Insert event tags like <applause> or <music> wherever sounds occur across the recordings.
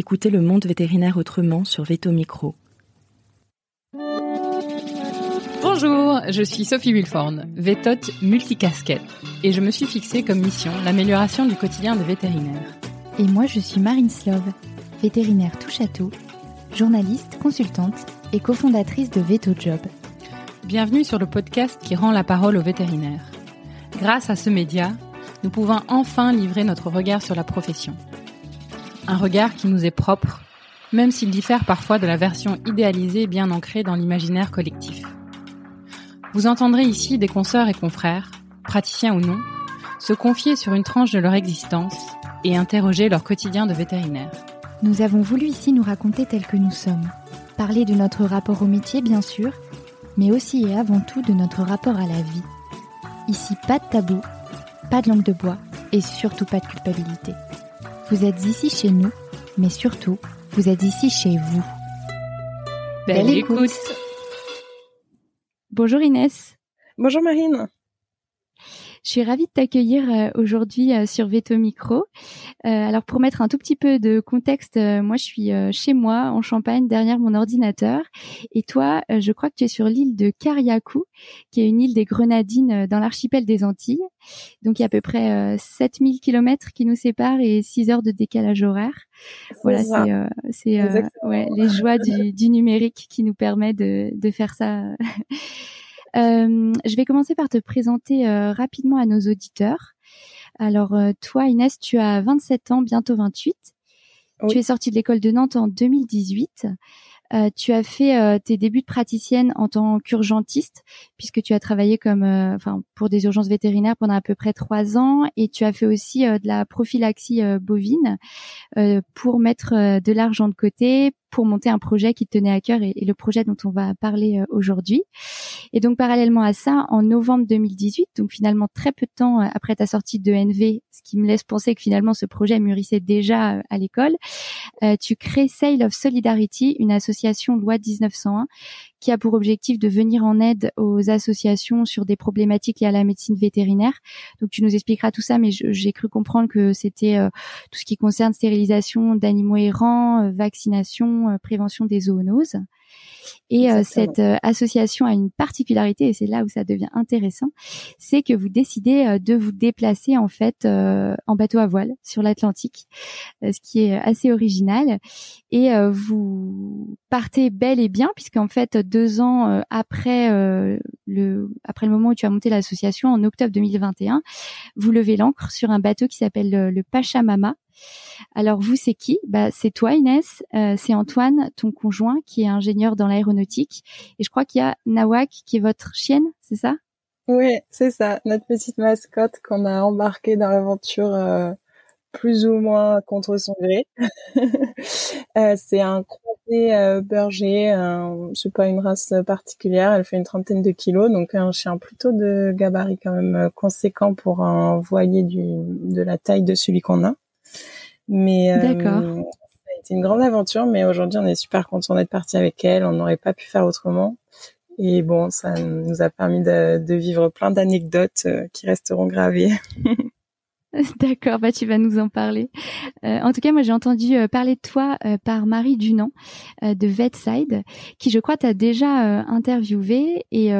Écoutez le monde vétérinaire autrement sur Veto Micro. Bonjour, je suis Sophie Wilforn, vétote multicasquette, et je me suis fixée comme mission l'amélioration du quotidien des vétérinaires. Et moi, je suis Marine Slove, vétérinaire touche à tout, journaliste, consultante et cofondatrice de Veto Job. Bienvenue sur le podcast qui rend la parole aux vétérinaires. Grâce à ce média, nous pouvons enfin livrer notre regard sur la profession. Un regard qui nous est propre, même s'il diffère parfois de la version idéalisée bien ancrée dans l'imaginaire collectif. Vous entendrez ici des consoeurs et confrères, praticiens ou non, se confier sur une tranche de leur existence et interroger leur quotidien de vétérinaire. Nous avons voulu ici nous raconter tel que nous sommes, parler de notre rapport au métier bien sûr, mais aussi et avant tout de notre rapport à la vie. Ici, pas de tabou, pas de langue de bois et surtout pas de culpabilité. Vous êtes ici chez nous, mais surtout, vous êtes ici chez vous. Belle, écoute. Bonjour Inès. Bonjour Marine. Je suis ravie de t'accueillir euh, aujourd'hui euh, sur Veto Micro. Euh, alors pour mettre un tout petit peu de contexte, moi je suis chez moi en Champagne derrière mon ordinateur et toi, je crois que tu es sur l'île de Cariacou, qui est une île des Grenadines dans l'archipel des Antilles. Donc il y a à peu près 7000 kilomètres qui nous séparent et 6 heures de décalage horaire. Voilà, c'est ouais, les joies du, du, numérique qui nous permet de, de faire ça. <laughs> Euh, je vais commencer par te présenter euh, rapidement à nos auditeurs. Alors euh, toi, Inès, tu as 27 ans, bientôt 28. Tu es sortie de l'école de Nantes en 2018. Euh, tu as fait euh, tes débuts de praticienne en tant qu'urgentiste, puisque tu as travaillé comme, euh, enfin, pour des urgences vétérinaires pendant à peu près trois ans, et tu as fait aussi de la prophylaxie bovine pour mettre de l'argent de côté pour monter un projet qui te tenait à cœur et, le projet dont on va parler aujourd'hui. Et donc parallèlement à ça, en novembre 2018, donc finalement très peu de temps après ta sortie de NV, ce qui me laisse penser que finalement ce projet mûrissait déjà à l'école, tu crées Sale of Solidarity, une association loi 1901 qui a pour objectif de venir en aide aux associations sur des problématiques liées à la médecine vétérinaire. Donc tu nous expliqueras tout ça, mais j'ai cru comprendre que c'était euh, tout ce qui concerne stérilisation d'animaux errants, euh, vaccination, euh, prévention des zoonoses. Et euh, cette euh, association a une particularité, et c'est là où ça devient intéressant, c'est que vous décidez euh, de vous déplacer en fait en bateau à voile sur l'Atlantique, ce qui est assez original. Et vous partez bel et bien, puisqu'en fait deux ans après le après le moment où tu as monté l'association, en octobre 2021, vous levez l'ancre sur un bateau qui s'appelle le Pachamama alors vous, c'est qui? Bah c'est toi, Inès. Euh, c'est Antoine, ton conjoint, qui est ingénieur dans l'aéronautique. Et je crois qu'il y a Nawak, qui est votre chienne, c'est ça? Oui, c'est ça, notre petite mascotte qu'on a embarquée dans l'aventure euh, plus ou moins contre son gré. <laughs> euh, c'est un croisé euh, berger, c'est pas une race particulière. Elle fait une trentaine de kilos, donc un chien plutôt de gabarit quand même conséquent pour un voilier du, de la taille de celui qu'on a. Mais euh, été une grande aventure, mais aujourd'hui on est super content d'être parti avec elle. On n'aurait pas pu faire autrement. Et bon, ça nous a permis de, de vivre plein d'anecdotes euh, qui resteront gravées. <laughs> <laughs> D'accord, bah tu vas nous en parler. Euh, en tout cas, moi j'ai entendu euh, parler de toi euh, par Marie Dunant de Vetside, qui je crois t'a déjà interviewé et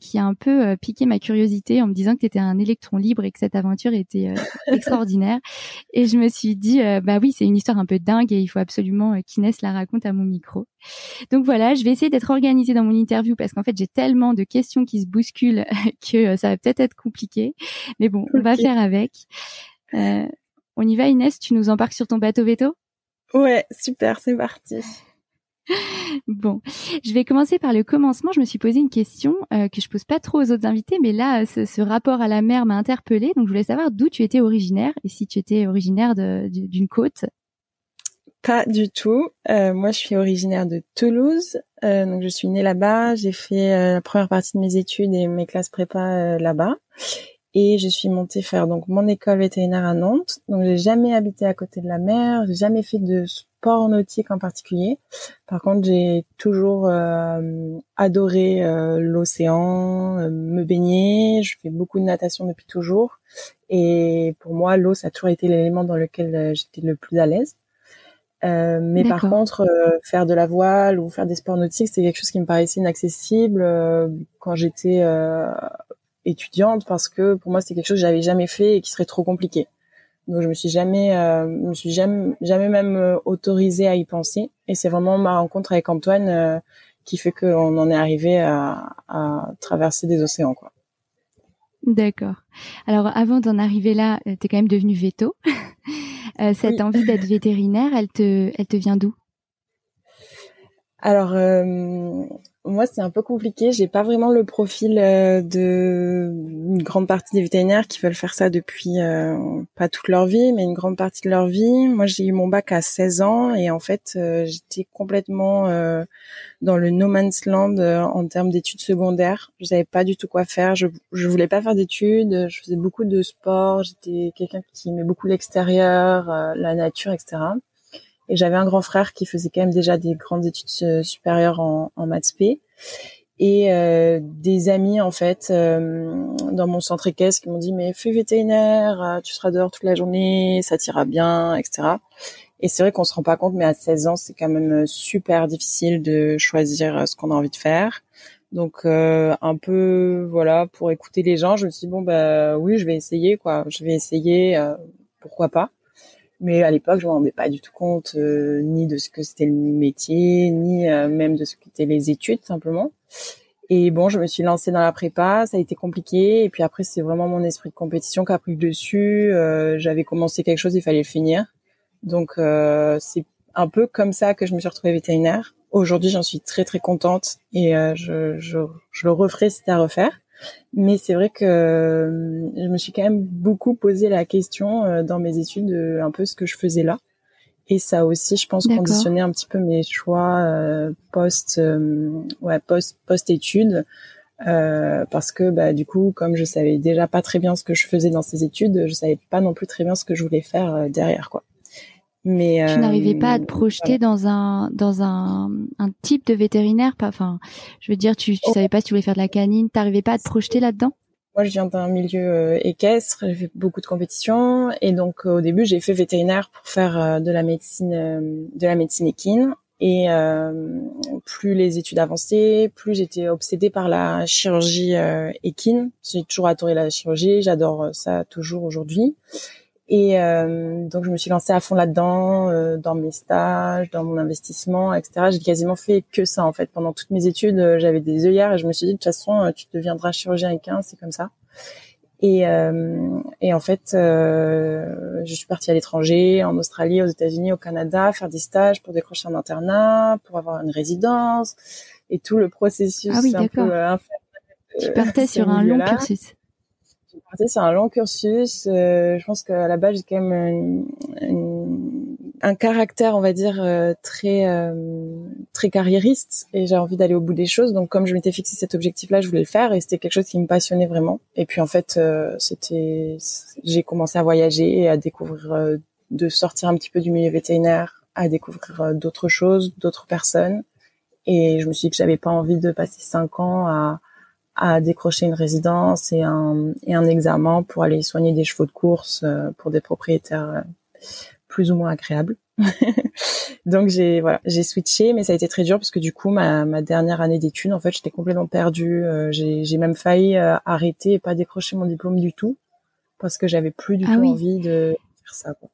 qui a un peu piqué ma curiosité en me disant que tu étais un électron libre et que cette aventure était <laughs> extraordinaire. Et je me suis dit, bah oui, c'est une histoire un peu dingue et il faut absolument qu'Inès la raconte à mon micro. Donc voilà, je vais essayer d'être organisée dans mon interview parce qu'en fait j'ai tellement de questions qui se bousculent <laughs> que ça va peut-être être compliqué. Mais bon, on va faire avec. Euh, on y va Inès, tu nous embarques sur ton bateau veto? Ouais, super, c'est parti. <laughs> Bon, je vais commencer par le commencement. Je me suis posé une question euh, que je pose pas trop aux autres invités, mais là, ce, rapport à la mer m'a interpellée. Donc, je voulais savoir d'où tu étais originaire et si tu étais originaire d'une côte. Pas du tout. Euh, moi, je suis originaire de Toulouse. Euh, donc, je suis née là-bas. J'ai fait la première partie de mes études et mes classes prépa là-bas. Et je suis montée faire donc mon école vétérinaire à Nantes. Donc, j'ai jamais habité à côté de la mer. J'ai jamais fait de sport nautique en particulier. Par contre, j'ai toujours adoré l'océan, me baigner. Je fais beaucoup de natation depuis toujours. Et pour moi, l'eau, ça a toujours été l'élément dans lequel j'étais le plus à l'aise. Euh, mais par contre, euh, faire de la voile ou faire des sports nautiques, c'est quelque chose qui me paraissait inaccessible euh, quand j'étais étudiante parce que pour moi c'était quelque chose que j'avais jamais fait et qui serait trop compliqué. Donc je me suis jamais, je me suis jamais, jamais même autorisée à y penser. Et c'est vraiment ma rencontre avec Antoine qui fait qu'on en est arrivé à, à traverser des océans, quoi. D'accord. Alors avant d'en arriver là, tu es quand même devenu veto. <laughs> Euh, cette envie d'être vétérinaire, elle te, elle te vient d'où? Alors, euh, moi, c'est un peu compliqué. J'ai pas vraiment le profil euh, de grande partie des vétérinaires qui veulent faire ça depuis euh, pas toute leur vie, mais une grande partie de leur vie. Moi, j'ai eu mon bac à 16 ans et en fait, euh, j'étais complètement dans le no man's land en termes d'études secondaires. Je savais pas du tout quoi faire. Je je voulais pas faire d'études. Je faisais beaucoup de sport. J'étais quelqu'un qui aimait beaucoup l'extérieur, la nature, etc. Et j'avais un grand frère qui faisait quand même déjà des grandes études supérieures en, en maths P. Et euh, des amis en fait euh, dans mon centre équestre qui m'ont dit mais fais vétérinaire, euh, tu seras dehors toute la journée, ça t'ira bien, etc. Et c'est vrai qu'on se rend pas compte, mais à 16 ans c'est quand même super difficile de choisir ce qu'on a envie de faire. Donc euh, un peu voilà pour écouter les gens, je me suis dit bon bah oui je vais essayer quoi, je vais essayer, euh, pourquoi pas. Mais à l'époque, je me rendais pas du tout compte euh, ni de ce que c'était le métier, ni euh, même de ce qu'étaient les études simplement. Et bon, je me suis lancée dans la prépa, ça a été compliqué. Et puis après, c'est vraiment mon esprit de compétition qui a pris le dessus. Euh, j'avais commencé quelque chose, il fallait le finir. Donc c'est un peu comme ça que je me suis retrouvée vétérinaire. Aujourd'hui, j'en suis très très contente et je, je, je le referai c'était à refaire. Mais c'est vrai que euh, je me suis quand même beaucoup posé la question euh, dans mes études de un peu ce que je faisais là. Et ça a aussi, je pense, conditionné un petit peu mes choix euh, post, ouais, post, post études, parce que bah du coup, comme je savais déjà pas très bien ce que je faisais dans ces études, je savais pas non plus très bien ce que je voulais faire derrière, quoi. Mais tu n'arrivais pas à te euh, projeter dans un dans un, un type de vétérinaire, pas enfin, je veux dire, tu, tu oh. savais pas si tu voulais faire de la canine, t'arrivais pas à te projeter là-dedans? Moi, je viens d'un milieu euh, équestre, j'ai fait beaucoup de compétitions et donc euh, au début, j'ai fait vétérinaire pour faire de la médecine de la médecine équine et plus les études avançaient, plus j'étais obsédée par la chirurgie équine. J'ai toujours adoré la chirurgie, j'adore ça toujours aujourd'hui. Et euh, donc je me suis lancée à fond là-dedans, euh, dans mes stages, dans mon investissement, etc. J'ai quasiment fait que ça en fait. Pendant toutes mes études, euh, j'avais des œillères et je me suis dit de toute façon, tu deviendras chirurgien équin, c'est comme ça. Et, et en fait, je suis partie à l'étranger, en Australie, aux États-Unis, au Canada, faire des stages pour décrocher un internat, pour avoir une résidence et tout le processus. Ah oui, d'accord. Tu partais sur un long cursus c'est un long cursus. Euh, je pense qu'à la base, j'ai quand même un caractère, on va dire, euh, très euh, très carriériste et j'ai envie d'aller au bout des choses. Donc, comme je m'étais fixé cet objectif-là, je voulais le faire et c'était quelque chose qui me passionnait vraiment. Et puis, en fait, c'était, j'ai commencé à voyager et à découvrir, de sortir un petit peu du milieu vétérinaire, à découvrir d'autres choses, d'autres personnes. Et je me suis dit que j'avais pas envie de passer cinq ans à à décrocher une résidence et un, et un examen pour aller soigner des chevaux de course euh, pour des propriétaires euh, plus ou moins agréables. <laughs> Donc j'ai voilà, j'ai switché, mais ça a été très dur parce que du coup ma, ma dernière année d'études, en fait, j'étais complètement perdue. Euh, j'ai même failli arrêter et pas décrocher mon diplôme du tout parce que j'avais plus du ah tout envie de faire ça. Quoi.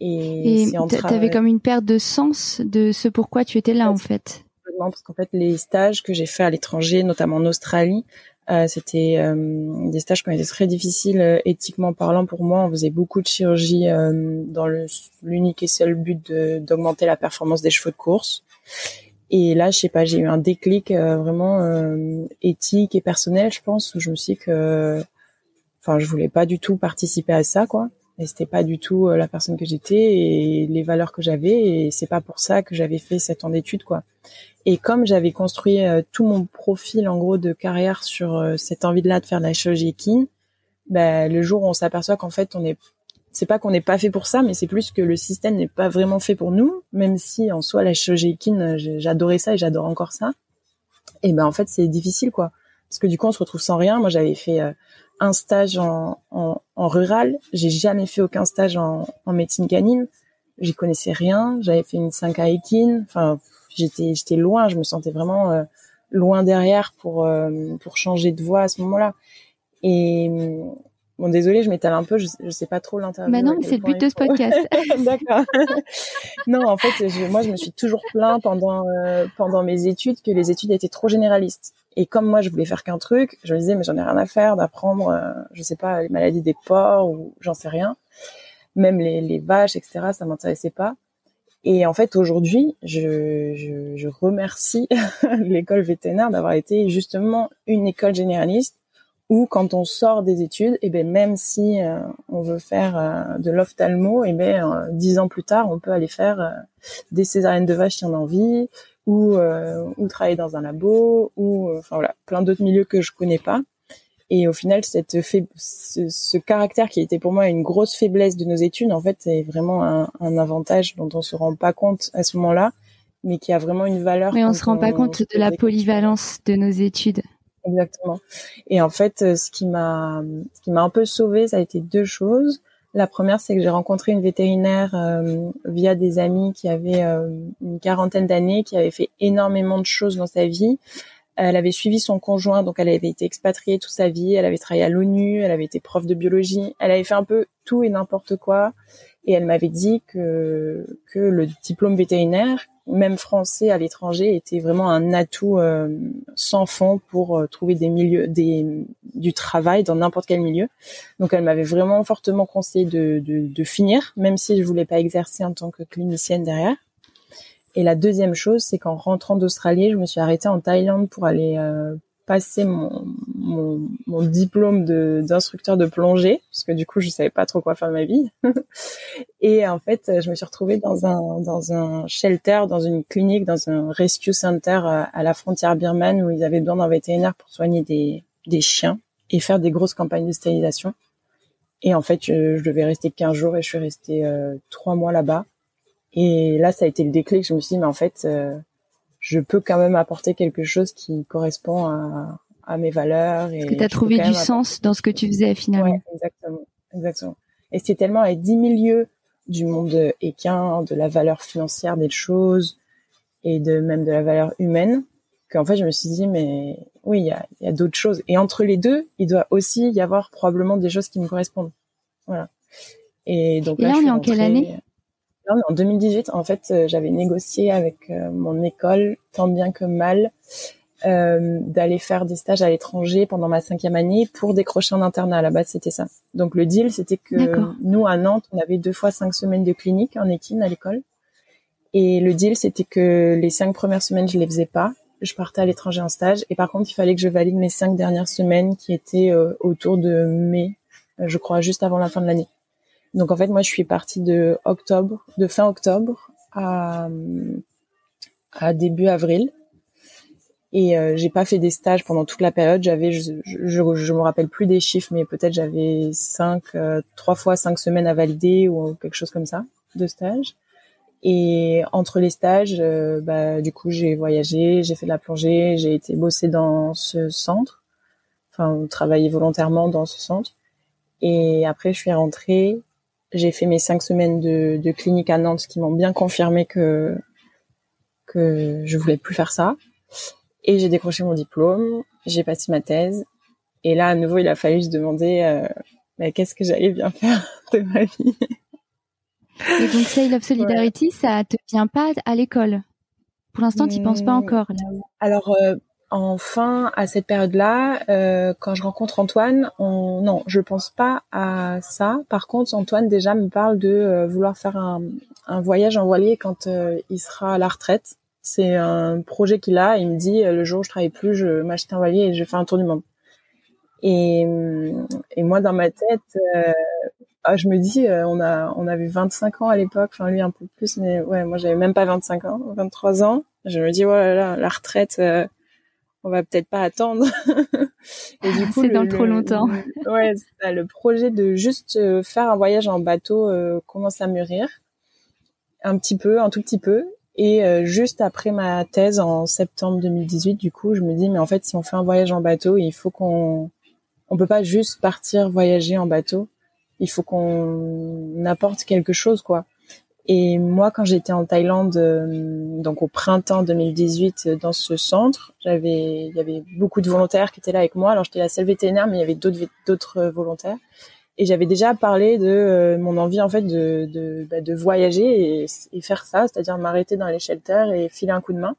Et, et t'avais comme une perte de sens de ce pourquoi tu étais là en fait parce qu'en fait les stages que j'ai fait à l'étranger, notamment en Australie, euh, c'était euh, des stages qui ont été très difficiles euh, éthiquement parlant pour moi. On faisait beaucoup de chirurgie dans l'unique et seul but d'augmenter la performance des chevaux de course. Et là, je sais pas, j'ai eu un déclic vraiment éthique et personnel, je pense, où je me suis dit que, enfin, je voulais pas du tout participer à ça, quoi. Et c'était pas du tout la personne que j'étais et les valeurs que j'avais. Et c'est pas pour ça que j'avais fait sept ans d'études, quoi. Et comme j'avais construit euh, tout mon profil en gros de carrière sur euh, cette envie-là de faire de la chirurgie équine, bah, le jour où on s'aperçoit qu'en fait on est, c'est pas qu'on n'est pas fait pour ça, mais c'est plus que le système n'est pas vraiment fait pour nous, même si en soi la chirurgie équine, j'adorais ça et j'adore encore ça. Et ben en fait c'est difficile quoi, parce que du coup on se retrouve sans rien. Moi j'avais fait euh, un stage en, en, en rural, j'ai jamais fait aucun stage en, en médecine canine. j'y connaissais rien. J'avais fait une 5 à Ekin. Enfin, j'étais j'étais loin. Je me sentais vraiment euh, loin derrière pour euh, pour changer de voie à ce moment-là. Et bon, désolé, je m'étale un peu. Je, je sais pas trop l'interview. Bah non, mais c'est le but de ce podcast. <laughs> D'accord. non, en fait, moi, je me suis toujours plaint pendant pendant mes études que les études étaient trop généralistes. Et comme moi, je voulais faire qu'un truc, je me disais, mais j'en ai rien à faire d'apprendre, euh, je sais pas, les maladies des porcs ou j'en sais rien. Même les, les vaches, etc., ça m'intéressait pas. Et en fait, aujourd'hui, je, je, je remercie <laughs> l'école vétérinaire d'avoir été justement une école généraliste où quand on sort des études, et eh ben même si euh, on veut faire euh, de l'ophtalmo, et eh ben dix ans plus tard, on peut aller faire des césariennes de vaches si on a envie, ou euh, ou travailler dans un labo ou euh, enfin voilà plein d'autres milieux que je connais pas. Et au final cette ce, ce, caractère qui était pour moi une grosse faiblesse de nos études en fait c'est vraiment un, un, avantage dont on se rend pas compte à ce moment-là mais qui a vraiment une valeur mais on se rend pas compte de la polyvalence de nos études exactement et en fait euh, ce qui m'a ce qui m'a un peu sauvé ça a été deux choses la première, c'est que j'ai rencontré une vétérinaire euh, via des amis qui avaient euh, une quarantaine d'années, qui avait fait énormément de choses dans sa vie. Elle avait suivi son conjoint, donc elle avait été expatriée toute sa vie. Elle avait travaillé à l'ONU, elle avait été prof de biologie. Elle avait fait un peu tout et n'importe quoi. Et elle m'avait dit que que le diplôme vétérinaire, même français à l'étranger était vraiment un atout euh, sans fond pour euh, trouver des milieux, des, du travail dans n'importe quel milieu. Donc elle m'avait vraiment fortement conseillé de, de, finir, même si je voulais pas exercer en tant que clinicienne derrière. Et la deuxième chose, c'est qu'en rentrant d'Australie, je me suis arrêtée en Thaïlande pour aller euh, passer mon, mon, mon diplôme d'instructeur de, plongée parce que du coup je savais pas trop quoi faire de ma vie. <laughs> Et en fait je me suis retrouvée dans un dans un shelter dans une clinique dans un rescue center euh, à la frontière birmane où ils avaient besoin d'un vétérinaire pour soigner des des chiens et faire des grosses campagnes de stérilisation. Et en fait je, devais rester 15 jours et je suis restée euh, trois mois là-bas. Et là ça a été le déclic. Je me suis dit mais en fait euh, je peux quand même apporter quelque chose qui correspond à, à mes valeurs. Et Parce que tu as trouvé du sens dans ce que tu faisais finalement. Ouais, exactement, exactement. Et c'est tellement à 10 milieux du monde équin, de la valeur financière des choses et de même de la valeur humaine qu'en fait je me suis dit mais oui il y a, y a d'autres choses et entre les deux il doit aussi y avoir probablement des choses qui me correspondent voilà et donc là, on est en quelle année? en 2018, en fait, euh, j'avais négocié avec euh, mon école, tant bien que mal, euh, d'aller faire des stages à l'étranger pendant ma cinquième année pour décrocher un internat. À la base, c'était ça. Donc le deal, c'était que nous, à Nantes, on avait deux fois cinq semaines de clinique en équine à l'école. Et le deal, c'était que les cinq premières semaines, je les faisais pas. Je partais à l'étranger en stage. Et par contre, il fallait que je valide mes cinq dernières semaines qui étaient autour de mai, je crois, juste avant la fin de l'année. Donc en fait, moi, je suis partie de octobre, de fin octobre à, à début avril. Et euh, j'ai pas fait des stages pendant toute la période. J'avais, je, je, je, me rappelle plus des chiffres, mais peut-être j'avais cinq, euh, trois fois cinq semaines à valider ou quelque chose comme ça de stage. Et entre les stages, euh, bah, du coup, j'ai voyagé, j'ai fait de la plongée, j'ai été bosser dans ce centre, enfin travailler volontairement dans ce centre. Et après, je suis rentrée j'ai fait mes cinq semaines de, de clinique à Nantes qui m'ont bien confirmé que que je voulais plus faire ça. Et j'ai décroché mon diplôme, j'ai passé ma thèse. Et là, à nouveau, il a fallu se demander euh, mais qu'est-ce que j'allais bien faire <laughs> de ma vie. Et donc, Say Love Solidarity, ça te vient pas à l'école? Pour l'instant, tu penses pas hmm. encore là Alors, euh, enfin à cette période-là, euh, quand je rencontre Antoine, on... non, je pense pas à ça. Par contre, Antoine déjà me parle de euh, vouloir faire un, un, voyage en voilier quand euh, il sera à la retraite. C'est un projet qu'il a. Il me dit le jour où je travaille plus, je m'achète un voilier et je fais un tour du monde. Et, et moi, dans ma tête, ah, je me dis, on a on avait 25 ans à l'époque, enfin lui un peu plus, mais ouais, moi j'avais même pas 25 ans, 23 ans. Je me dis, voilà, la retraite on va peut-être pas attendre. <laughs> et du coup, c'est dans trop longtemps. <laughs> ouais, le projet de juste euh, faire un voyage en bateau euh, commence à mûrir un petit peu, un tout petit peu. Et euh, juste après ma thèse en septembre 2018, du coup, je me dis mais en fait, si on fait un voyage en bateau, il faut qu'on, on peut pas juste partir voyager en bateau. Il faut qu'on apporte quelque chose, quoi. Et moi, quand j'étais en Thaïlande, donc au printemps 2018, dans ce centre, j'avais, il y avait beaucoup de volontaires qui étaient là avec moi. Alors j'étais la seule vétérinaire, mais il y avait d'autres d'autres volontaires. Et j'avais déjà parlé de mon envie en fait de de, bah, de voyager et, et, faire ça, c'est-à-dire m'arrêter dans les shelters et filer un coup de main.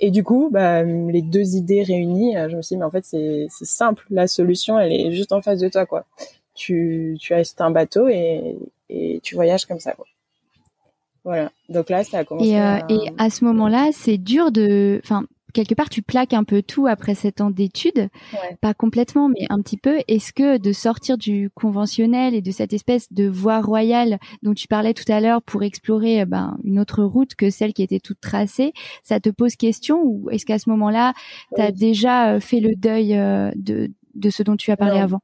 Et du coup, bah, les deux idées réunies, euh, je me suis dit, mais en fait, c'est simple. La solution, elle est juste en face de toi, quoi. Tu, tu achètes un bateau et, et tu voyages comme ça, quoi. Voilà. Donc là, ça a commencé. Et, euh, à... et à ce moment-là, c'est dur de, enfin, quelque part tu plaques un peu tout après sept ans d'études, pas complètement, mais un petit peu. Est-ce que de sortir du conventionnel et de cette espèce de voie royale dont tu parlais tout à l'heure pour explorer euh, ben, une autre route que celle qui était toute tracée, ça te pose question ou est-ce qu'à ce, moment-là, tu as déjà euh, fait le deuil euh, de, de ce dont tu as parlé avant?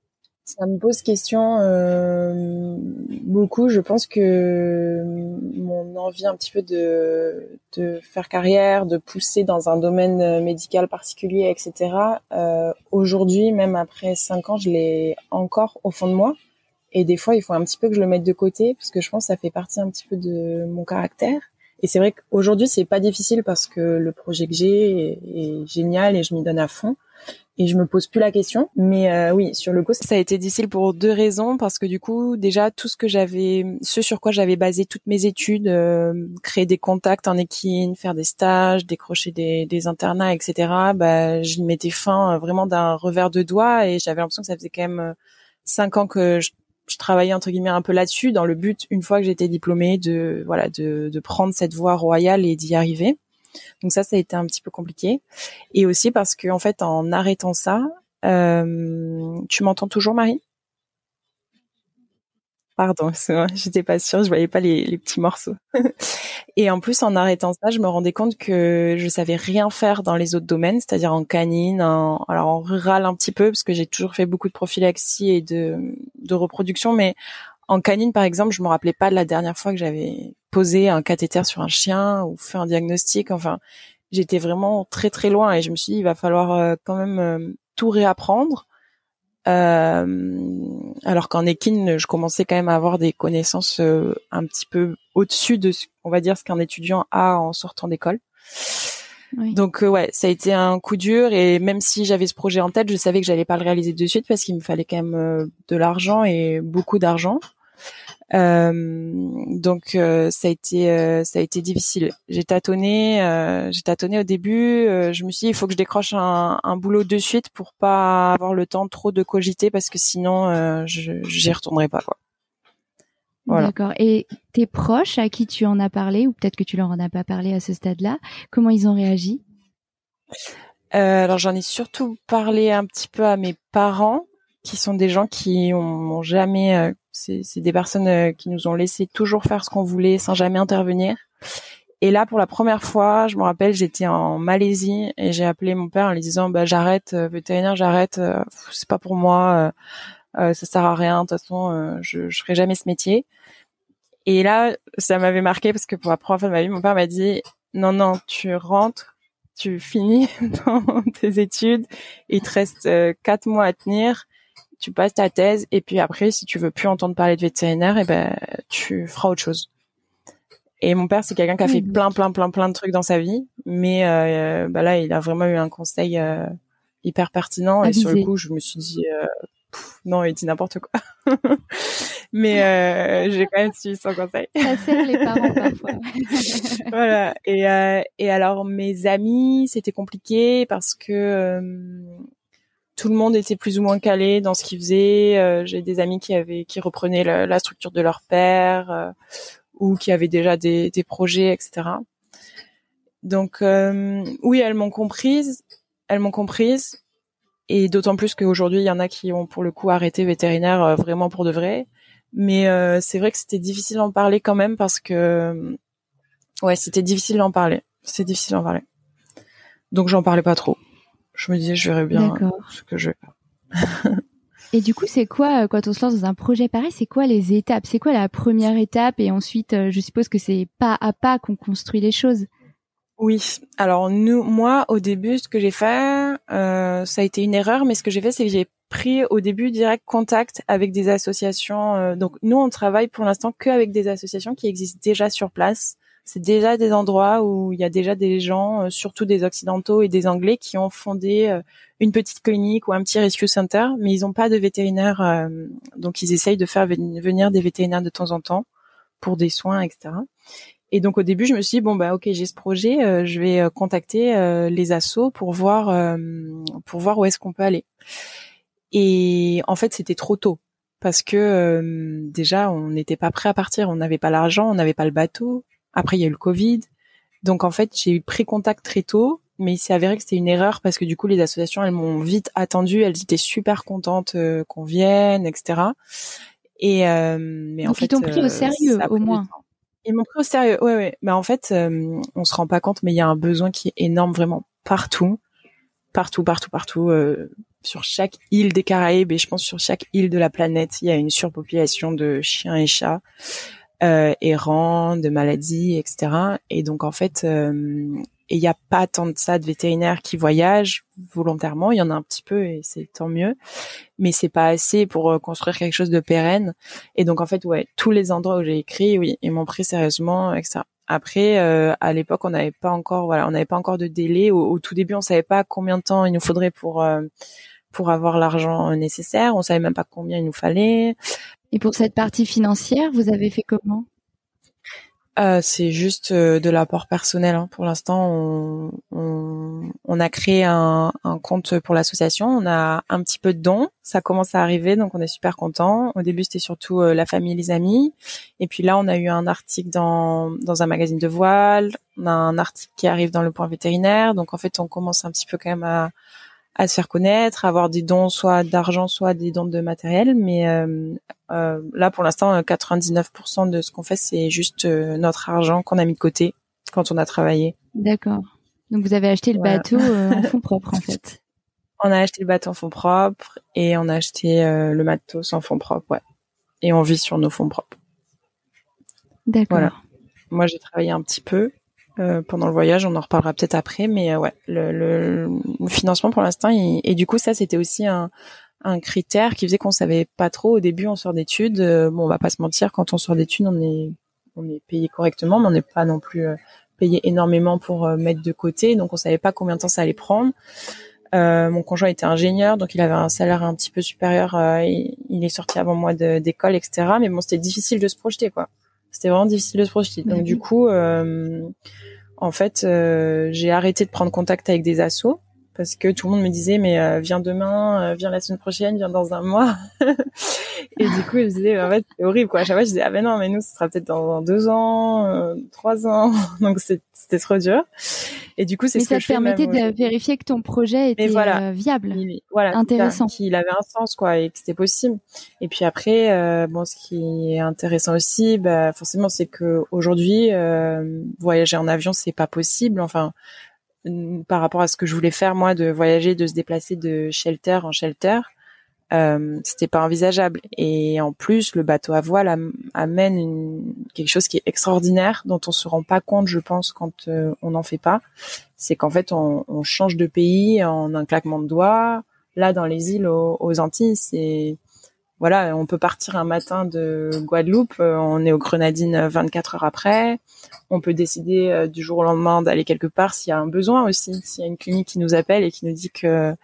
Ça me pose question euh, beaucoup. Je pense que mon envie un petit peu de, de faire carrière, de pousser dans un domaine médical particulier, etc. Euh, Aujourd'hui, même après cinq ans, je l'ai encore au fond de moi. Et des fois, il faut un petit peu que je le mette de côté parce que je pense que ça fait partie un petit peu de mon caractère. Et c'est vrai qu'aujourd'hui, c'est pas difficile parce que le projet que j'ai est, est génial et je m'y donne à fond et je me pose plus la question. Mais euh, oui, sur le coup, ça a été difficile pour deux raisons parce que du coup, déjà tout ce que j'avais, ce sur quoi j'avais basé toutes mes études, euh, créer des contacts en équine, faire des stages, décrocher des, des internats, etc. Bah, je mettais fin euh, vraiment d'un revers de doigt et j'avais l'impression que ça faisait quand même cinq ans que je, je travaillais entre guillemets un peu là-dessus dans le but, une fois que j'étais diplômée, de voilà, de, de prendre cette voie royale et d'y arriver. Donc ça, ça a été un petit peu compliqué. Et aussi parce que en fait, en arrêtant ça, euh, tu m'entends toujours, Marie? Pardon, <laughs> j'étais pas sûre, je voyais pas les, petits morceaux. <laughs> et en plus, en arrêtant ça, je me rendais compte que je savais rien faire dans les autres domaines, c'est-à-dire en canine, en, alors en rural un petit peu, parce que j'ai toujours fait beaucoup de prophylaxie et de, de reproduction, mais en canine, par exemple, je me rappelais pas de la dernière fois que j'avais posé un cathéter sur un chien ou fait un diagnostic. Enfin, j'étais vraiment très très loin et je me suis dit, il va falloir euh, quand même euh, tout réapprendre. Euh, alors qu'en équine, je commençais quand même à avoir des connaissances un petit peu au-dessus de, ce, on va dire, ce qu'un étudiant a en sortant d'école. Donc ouais, ça a été un coup dur et même si j'avais ce projet en tête, je savais que j'allais pas le réaliser de suite parce qu'il me fallait quand même de l'argent et beaucoup d'argent. Euh, donc euh, ça a été euh, ça a été difficile. J'ai tâtonné, j'ai tâtonné au début. je me suis dit il faut que je décroche un, un, boulot de suite pour pas avoir le temps trop de cogiter parce que sinon je j'y retournerai pas quoi. Voilà. D'accord. Et tes proches à qui tu en as parlé ou peut-être que tu leur en as pas parlé à ce stade-là, comment ils ont réagi? Euh, Alors j'en ai surtout parlé un petit peu à mes parents, qui sont des gens qui ont jamais c'est des personnes euh, qui nous ont laissé toujours faire ce qu'on voulait sans jamais intervenir. Et là, pour la première fois, je me rappelle, j'étais en Malaisie et j'ai appelé mon père en lui disant, bah j'arrête, euh, vétérinaire, j'arrête, euh, c'est pas pour moi, ça sert à rien. De toute façon, je, je ferai jamais ce métier. Et là, ça m'avait marqué parce que pour la première fois de ma vie, mon père m'a dit, non, non, tu rentres, tu finis <laughs> dans tes études, il te reste quatre mois à tenir tu passes ta thèse et puis après, si tu veux plus entendre parler de vétérinaire, et eh ben tu feras autre chose. Et mon père, c'est quelqu'un qui a fait plein, plein, plein, plein de trucs dans sa vie, mais euh, bah là, il a vraiment eu un conseil euh, hyper pertinent. Et sur le coup, je me suis dit, euh, non, il dit n'importe quoi. <laughs> mais j'ai quand même suivi son conseil. Ça sert les parents <laughs> parfois. voilà. Et, et alors, mes amis, c'était compliqué parce que tout le monde était plus ou moins calé dans ce qu'ils faisaient. Euh, j'ai des amis qui avaient qui reprenaient la, structure de leur père euh, ou qui avaient déjà des, projets, etc. Donc euh, oui, elles m'ont comprise, elles m'ont comprise, et d'autant plus qu'aujourd'hui il y en a qui ont pour le coup arrêté vétérinaire vraiment pour de vrai. Mais c'est vrai que c'était difficile d'en parler quand même parce que ouais, c'était difficile d'en parler. C'est difficile d'en parler. Donc j'en parlais pas trop je me disais, je verrais bien ce que je vais faire. <laughs> et du coup, c'est quoi, euh, quand on se lance dans un projet pareil, c'est quoi les étapes? C'est quoi la première étape? Et ensuite, euh, je suppose que c'est pas à pas qu'on construit les choses. Oui. Alors nous, moi, au début, ce que j'ai fait, euh, ça a été une erreur, mais ce que j'ai fait, c'est que j'ai pris au début direct contact avec des associations. donc nous, on travaille pour l'instant que avec des associations qui existent déjà sur place c'est déjà des endroits où il y a déjà des gens, euh, surtout des occidentaux et des anglais, qui ont fondé euh, une petite clinique ou un petit rescue center, mais ils n'ont pas de vétérinaire, euh, donc ils essayent de faire venir des vétérinaires de temps en temps pour des soins, etc. Et donc au début, je me suis dit bon bah ok, j'ai ce projet, je vais contacter les assos pour voir pour voir où est-ce qu'on peut aller. Et en fait, c'était trop tôt parce que déjà on n'était pas prêt à partir, on n'avait pas l'argent, on n'avait pas le bateau, après, il y a eu le Covid. Donc, en fait, j'ai eu pris contact très tôt, mais il s'est avéré que c'était une erreur parce que du coup, les associations, elles m'ont vite attendu. Elles étaient super contentes euh, qu'on vienne, etc. Et euh, mais Donc en fait, ils t'ont pris au euh, sérieux, au moins. Ils m'ont pris au sérieux. Ouais, ouais. Mais en fait, euh, on se rend pas compte, mais il y a un besoin qui est énorme, vraiment partout, partout, partout, partout. sur chaque île des Caraïbes et je pense sur chaque île de la planète, il y a une surpopulation de chiens et chats euh, errants, de maladies, etc. Et donc en fait, euh, il n'y a pas tant de ça de vétérinaires qui voyagent volontairement. Il y en a un petit peu et c'est tant mieux, mais c'est pas assez pour euh, construire quelque chose de pérenne. Et donc en fait, ouais, tous les endroits où j'ai écrit, oui, ils m'ont pris sérieusement, etc. Après, euh, à l'époque, on n'avait pas encore, voilà, on n'avait pas encore de délai. Au, tout début, on savait pas combien de temps il nous faudrait pour euh, pour avoir l'argent nécessaire. On savait même pas combien il nous fallait. Et pour cette partie financière, vous avez fait comment? Euh, c'est juste euh, de l'apport personnel. Hein. Pour l'instant, on, on, on, a créé un, un compte pour l'association. On a un petit peu de dons. Ça commence à arriver, donc on est super content. Au début, c'était surtout euh, la famille, les amis. Et puis là, on a eu un article dans, dans un magazine de voile. On a un article qui arrive dans le point vétérinaire. Donc en fait, on commence un petit peu quand même à, à se faire connaître, avoir des dons soit d'argent, soit des dons de matériel. Mais euh, euh, là, pour l'instant, 99% de ce qu'on fait, c'est juste euh, notre argent qu'on a mis de côté quand on a travaillé. D'accord. Donc vous avez acheté le bateau en <laughs> fonds propres, en fait. On a acheté le bateau en fonds propres et on a acheté le matos en fonds propres, ouais. Et on vit sur nos fonds propres. D'accord. Voilà. Moi, j'ai travaillé un petit peu euh, pendant le voyage. On en reparlera peut-être après, mais euh, ouais, le, le, financement pour l'instant. Et, du coup, ça, c'était aussi un, un critère qui faisait qu'on savait pas trop. Au début, on sort d'études. Euh, bon, on va pas se mentir, quand on sort d'études, on est on est payé correctement, mais on n'est pas non plus payé énormément pour mettre de côté. Donc, on savait pas combien de temps ça allait prendre. Euh, mon conjoint était ingénieur, donc il avait un salaire un petit peu supérieur. il, il, est sorti avant moi d'école, etc. Mais bon, c'était difficile de se projeter, quoi. C'était vraiment difficile de se projeter. Donc du coup, euh, en fait, euh, j'ai arrêté de prendre contact avec des assos parce que tout le monde me disait mais euh, viens demain, euh, viens la semaine prochaine, viens dans un mois. <laughs> et du coup, je disais en fait c'est horrible quoi. À chaque fois, je disais ah ben non mais nous ce sera peut-être dans, deux ans, euh, trois ans. <laughs> Donc c'était trop dur. Et du coup, c'est ce ça que te permettait de vérifier que ton projet était viable, voilà, intéressant, qu'il avait un sens quoi et que c'était possible. Et puis après, bon, ce qui est intéressant aussi, bah, forcément, c'est que aujourd'hui, voyager en avion, c'est pas possible. Enfin, par rapport à ce que je voulais faire moi de voyager, de se déplacer de shelter en shelter, euh, c'était pas envisageable. Et en plus, le bateau à voile amène une, quelque chose qui est extraordinaire, dont on se rend pas compte, je pense, quand euh, on n'en fait pas. C'est qu'en fait, on, on, change de pays en un claquement de doigts. Là, dans les îles aux Antilles, c'est voilà, on peut partir un matin de Guadeloupe, euh, on est aux Grenadines 24 heures après. On peut décider euh, du jour au lendemain d'aller quelque part s'il y a un besoin aussi, s'il y a une clinique qui nous appelle et qui nous dit que euh,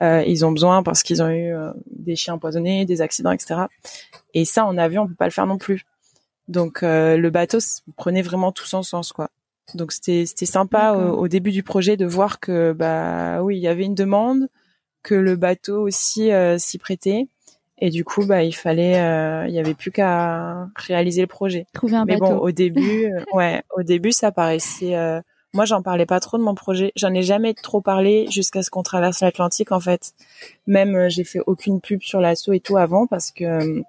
ils ont besoin parce qu'ils ont eu des chiens empoisonnés, des accidents, etc. Et ça, en avion, on peut pas le faire non plus. Donc le bateau prenait vraiment tout son sens, quoi. Donc c'était c'était sympa au, début du projet de voir que bah oui, il y avait une demande, que le bateau aussi s'y prêtait et du coup, bah, il fallait, euh, il y avait plus qu'à réaliser le projet. Trouver un Mais bon, au début, euh, <laughs> ouais, au début, ça paraissait. Euh, moi, j'en parlais pas trop de mon projet. J'en ai jamais trop parlé jusqu'à ce qu'on traverse l'Atlantique, en fait. Même, j'ai fait aucune pub sur l'assaut et tout avant parce que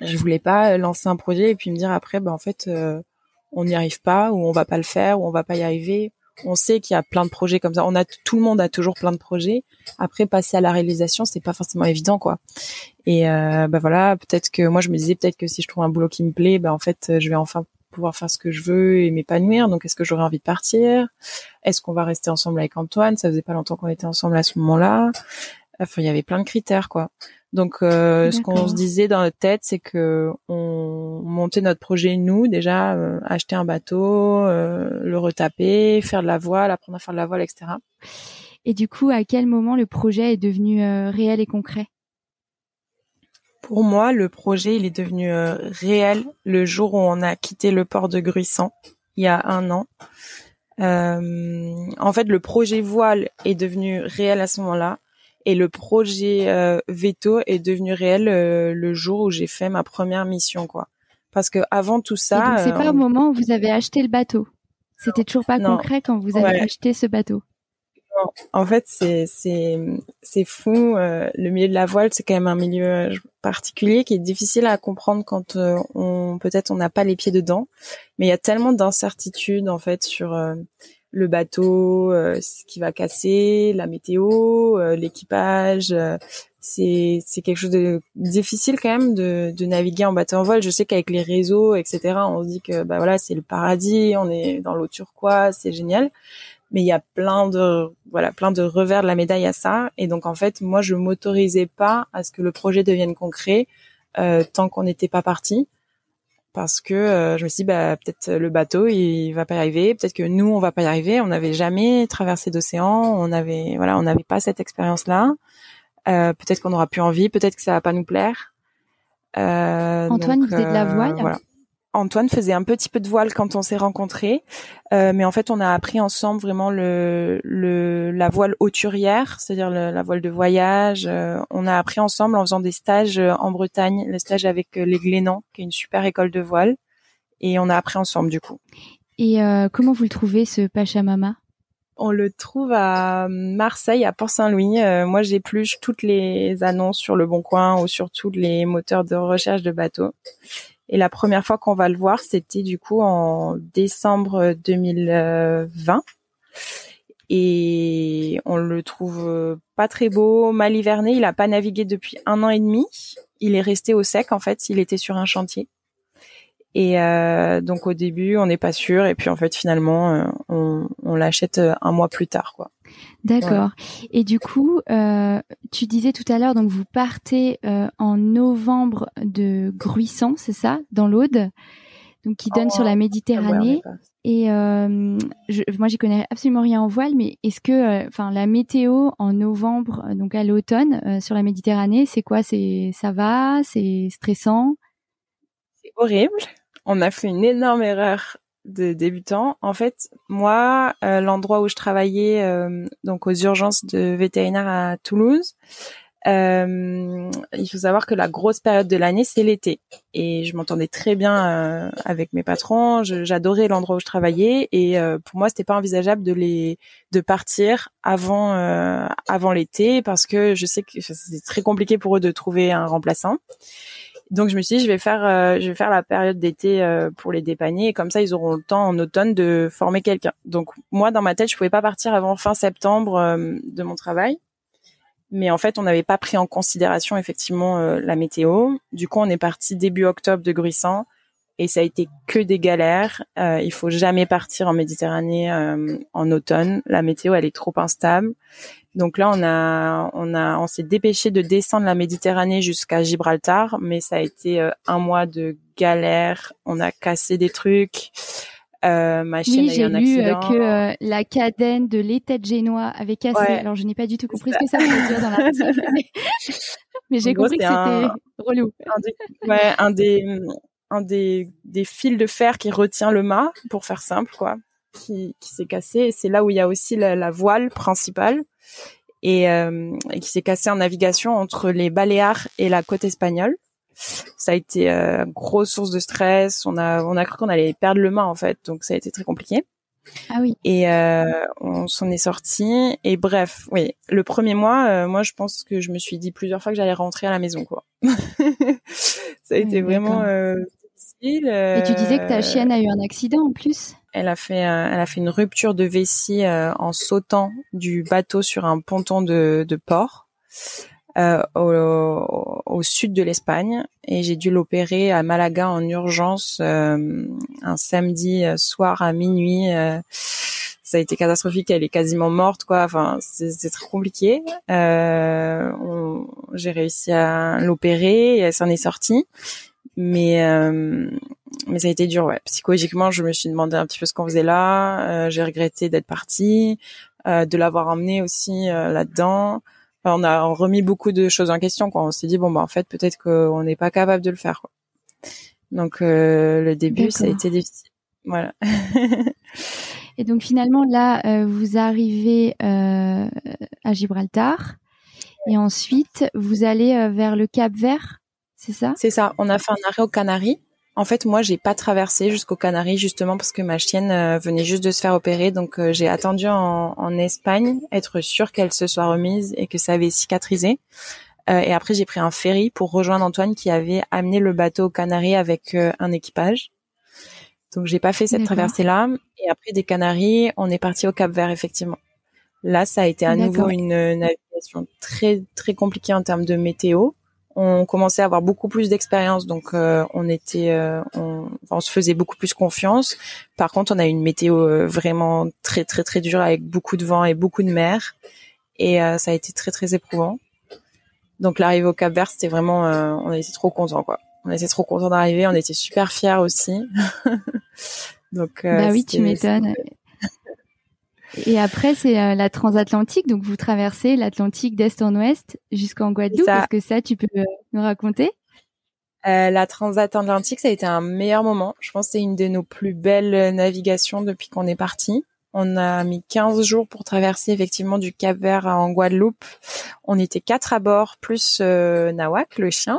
je voulais pas lancer un projet et puis me dire après, bah, en fait, on n'y arrive pas ou on va pas le faire ou on va pas y arriver on sait qu'il y a plein de projets comme ça. On a tout le monde a toujours plein de projets. Après passer à la réalisation, c'est pas forcément évident quoi. Et euh, bah voilà, peut-être que moi je me disais peut-être que si je trouve un boulot qui me plaît, bah en fait je vais enfin pouvoir faire ce que je veux et m'épanouir. Donc est-ce que j'aurais envie de partir? Est-ce qu'on va rester ensemble avec Antoine? Ça faisait pas longtemps qu'on était ensemble à ce moment-là. Enfin, il y avait plein de critères, quoi. Donc, euh, ce qu'on se disait dans notre tête, c'est que on montait notre projet nous déjà, euh, acheter un bateau, euh, le retaper, faire de la voile, apprendre à faire de la voile, etc. Et du coup, à quel moment le projet est devenu réel et concret? Pour moi, le projet il est devenu réel le jour où on a quitté le port de Gruissant, il y a un an. en fait, le projet voile est devenu réel à ce moment-là et le projet euh, Veto est devenu réel euh, le jour où j'ai fait ma première mission, quoi. Parce que avant tout ça, c'est pas au moment où vous avez acheté le bateau. C'était toujours pas concret quand vous avez acheté ce bateau. En fait, c'est c'est c'est fou. Euh, le milieu de la voile, c'est quand même un milieu particulier qui est difficile à comprendre quand on peut-être on n'a pas les pieds dedans. Mais il y a tellement d'incertitudes en fait sur le bateau, euh, ce qui va casser, la météo, euh, l'équipage. Euh, c'est c'est quelque chose de difficile quand même de, de naviguer en bateau en voile. Je sais qu'avec les réseaux, etc., on se dit que bah voilà c'est le paradis, on est dans l'eau turquoise, c'est génial. Mais il y a plein de voilà plein de revers de la médaille à ça. Et donc en fait moi je m'autorisais pas à ce que le projet devienne concret tant qu'on n'était pas parti parce que euh, je me suis dit bah peut-être le bateau il va pas y arriver, peut-être que nous on va pas y arriver. On n'avait jamais traversé d'océan, on avait voilà on n'avait pas cette expérience là. Euh, peut-être qu'on n'aura plus envie, peut-être que ça va pas nous plaire. Euh, Antoine faisait de la voile. Voilà. Antoine faisait un petit peu de voile quand on s'est rencontrés, euh, mais en fait on a appris ensemble vraiment le, le la voile hauturière, c'est-à-dire la voile de voyage. Euh, on a appris ensemble en faisant des stages euh, en Bretagne, le stage avec les Glénans, qui est une super école de voile, et on a appris ensemble du coup. Et comment vous le trouvez ce Pachamama? On le trouve à Marseille, à Port-Saint-Louis. moi, j'épluche toutes les annonces sur Le Bon Coin ou sur tous les moteurs de recherche de bateaux. Et la première fois qu'on va le voir, c'était du coup en décembre 2020. Et on le trouve pas très beau, mal hiverné. Il a pas navigué depuis un an et demi. Il est resté au sec en fait. Il était sur un chantier. Et euh, donc au début, on n'est pas sûr. Et puis en fait, finalement, euh, on, on l'achète un mois plus tard, quoi. D'accord. Et du coup, euh, tu disais tout à l'heure, donc vous partez euh, en novembre de Gruissant, c'est ça, dans l'Aude, donc qui donne sur la Méditerranée. et euh, je, moi, j'y connais absolument rien en voile, mais est-ce que, enfin, la météo en novembre, donc à l'automne, sur la Méditerranée, c'est quoi? C'est ça va? C'est stressant? C'est horrible. On a fait une énorme erreur de débutants. En fait, moi, euh, l'endroit où je travaillais, euh, donc aux urgences de vétérinaire à Toulouse, euh, il faut savoir que la grosse période de l'année, c'est l'été. Et je m'entendais très bien avec mes patrons. J'adorais l'endroit où je travaillais. Et pour moi, c'était pas envisageable de les de partir avant avant l'été parce que je sais que c'est très compliqué pour eux de trouver un remplaçant. Donc je me suis dit je vais faire euh, je vais faire la période d'été euh, pour les dépanner et comme ça ils auront le temps en automne de former quelqu'un. Donc moi dans ma tête je pouvais pas partir avant fin septembre euh, de mon travail. Mais en fait on n'avait pas pris en considération effectivement la météo. Du coup on est parti début octobre de Gruissant et ça a été que des galères. Euh, il faut jamais partir en Méditerranée en automne. La météo elle est trop instable. Donc là, on a, on a, on s'est dépêché de descendre la Méditerranée jusqu'à Gibraltar, mais ça a été euh, un mois de galère. On a cassé des trucs. Euh, ma chaîne accident. j'ai lu que euh, la cadène de l'état génois avait cassé. Alors je n'ai pas du tout compris ce que ça veut dire dans la <laughs> mais j'ai compris que c'était relou. Un des, ouais, un des, un des, des fils de fer qui retient le mât, pour faire simple, quoi, qui, qui s'est cassé. Et c'est là où il y a aussi la, voile principale et, euh, et qui s'est cassé en navigation entre les Baléares et la côte espagnole. Ça a été euh, grosse source de stress. On a on a cru qu'on allait perdre le mât en fait, donc ça a été très compliqué. Ah oui. Et euh, on s'en est sorti. Et bref, oui, le premier mois, euh, moi je pense que je me suis dit plusieurs fois que j'allais rentrer à la maison quoi. <laughs> ça a été vraiment euh, difficile. Et tu disais que ta chienne a eu un accident en plus elle a fait, elle a fait une rupture de vessie en sautant du bateau sur un ponton de, de port euh, au, au, sud de l'Espagne et j'ai dû l'opérer à Malaga en urgence un samedi soir à minuit. ça a été catastrophique. Elle est quasiment morte, quoi. Enfin, c'est très compliqué. Euh, J'ai réussi à l'opérer elle s'en est sortie. Mais euh, mais ça a été dur, ouais. Psychologiquement, je me suis demandé un petit peu ce qu'on faisait là. Euh, J'ai regretté d'être partie, euh, de l'avoir emmenée aussi euh, là-dedans. On a remis beaucoup de choses en question. Quoi. On s'est dit bon, bah en fait, peut-être qu'on n'est pas capable de le faire. Quoi. Donc euh, le début, ça a été difficile. Voilà. Et donc finalement, là, euh, vous arrivez euh, à Gibraltar et ensuite vous allez euh, vers le Cap Vert, c'est ça? C'est ça. On a fait un arrêt aux Canaries. En fait, moi, j'ai pas traversé jusqu'aux Canaries justement parce que ma chienne euh, venait juste de se faire opérer, donc euh, j'ai attendu en, en, Espagne, être sûre qu'elle se soit remise et que ça avait cicatrisé. et après, j'ai pris un ferry pour rejoindre Antoine qui avait amené le bateau aux Canaries avec un équipage. Donc j'ai pas fait cette traversée là. Et après des Canaries, on est parti au Cap Vert effectivement. Là, ça a été à nouveau une navigation très très compliquée en termes de météo. On commençait à avoir beaucoup plus d'expérience, donc euh, on était, euh, on, on, se faisait beaucoup plus confiance. Par contre, on a eu une météo euh, vraiment très très très dure avec beaucoup de vent et beaucoup de mer, et euh, ça a été très très éprouvant. Donc l'arrivée au Cap Vert, c'était vraiment, on était trop contents quoi. On était trop contents d'arriver, on était super fiers aussi. <laughs> donc bah oui, tu m'étonnes. Et après, c'est euh, la transatlantique. Donc, vous traversez l'Atlantique d'est en ouest jusqu'en Guadeloupe. Est-ce que ça, tu peux euh, nous raconter? Euh, La transatlantique, ça a été un meilleur moment. Je pense que c'est une de nos plus belles navigations depuis qu'on est parti. On a mis 15 jours pour traverser effectivement du Cap Vert en Guadeloupe. On était quatre à bord, plus Nawak, le chien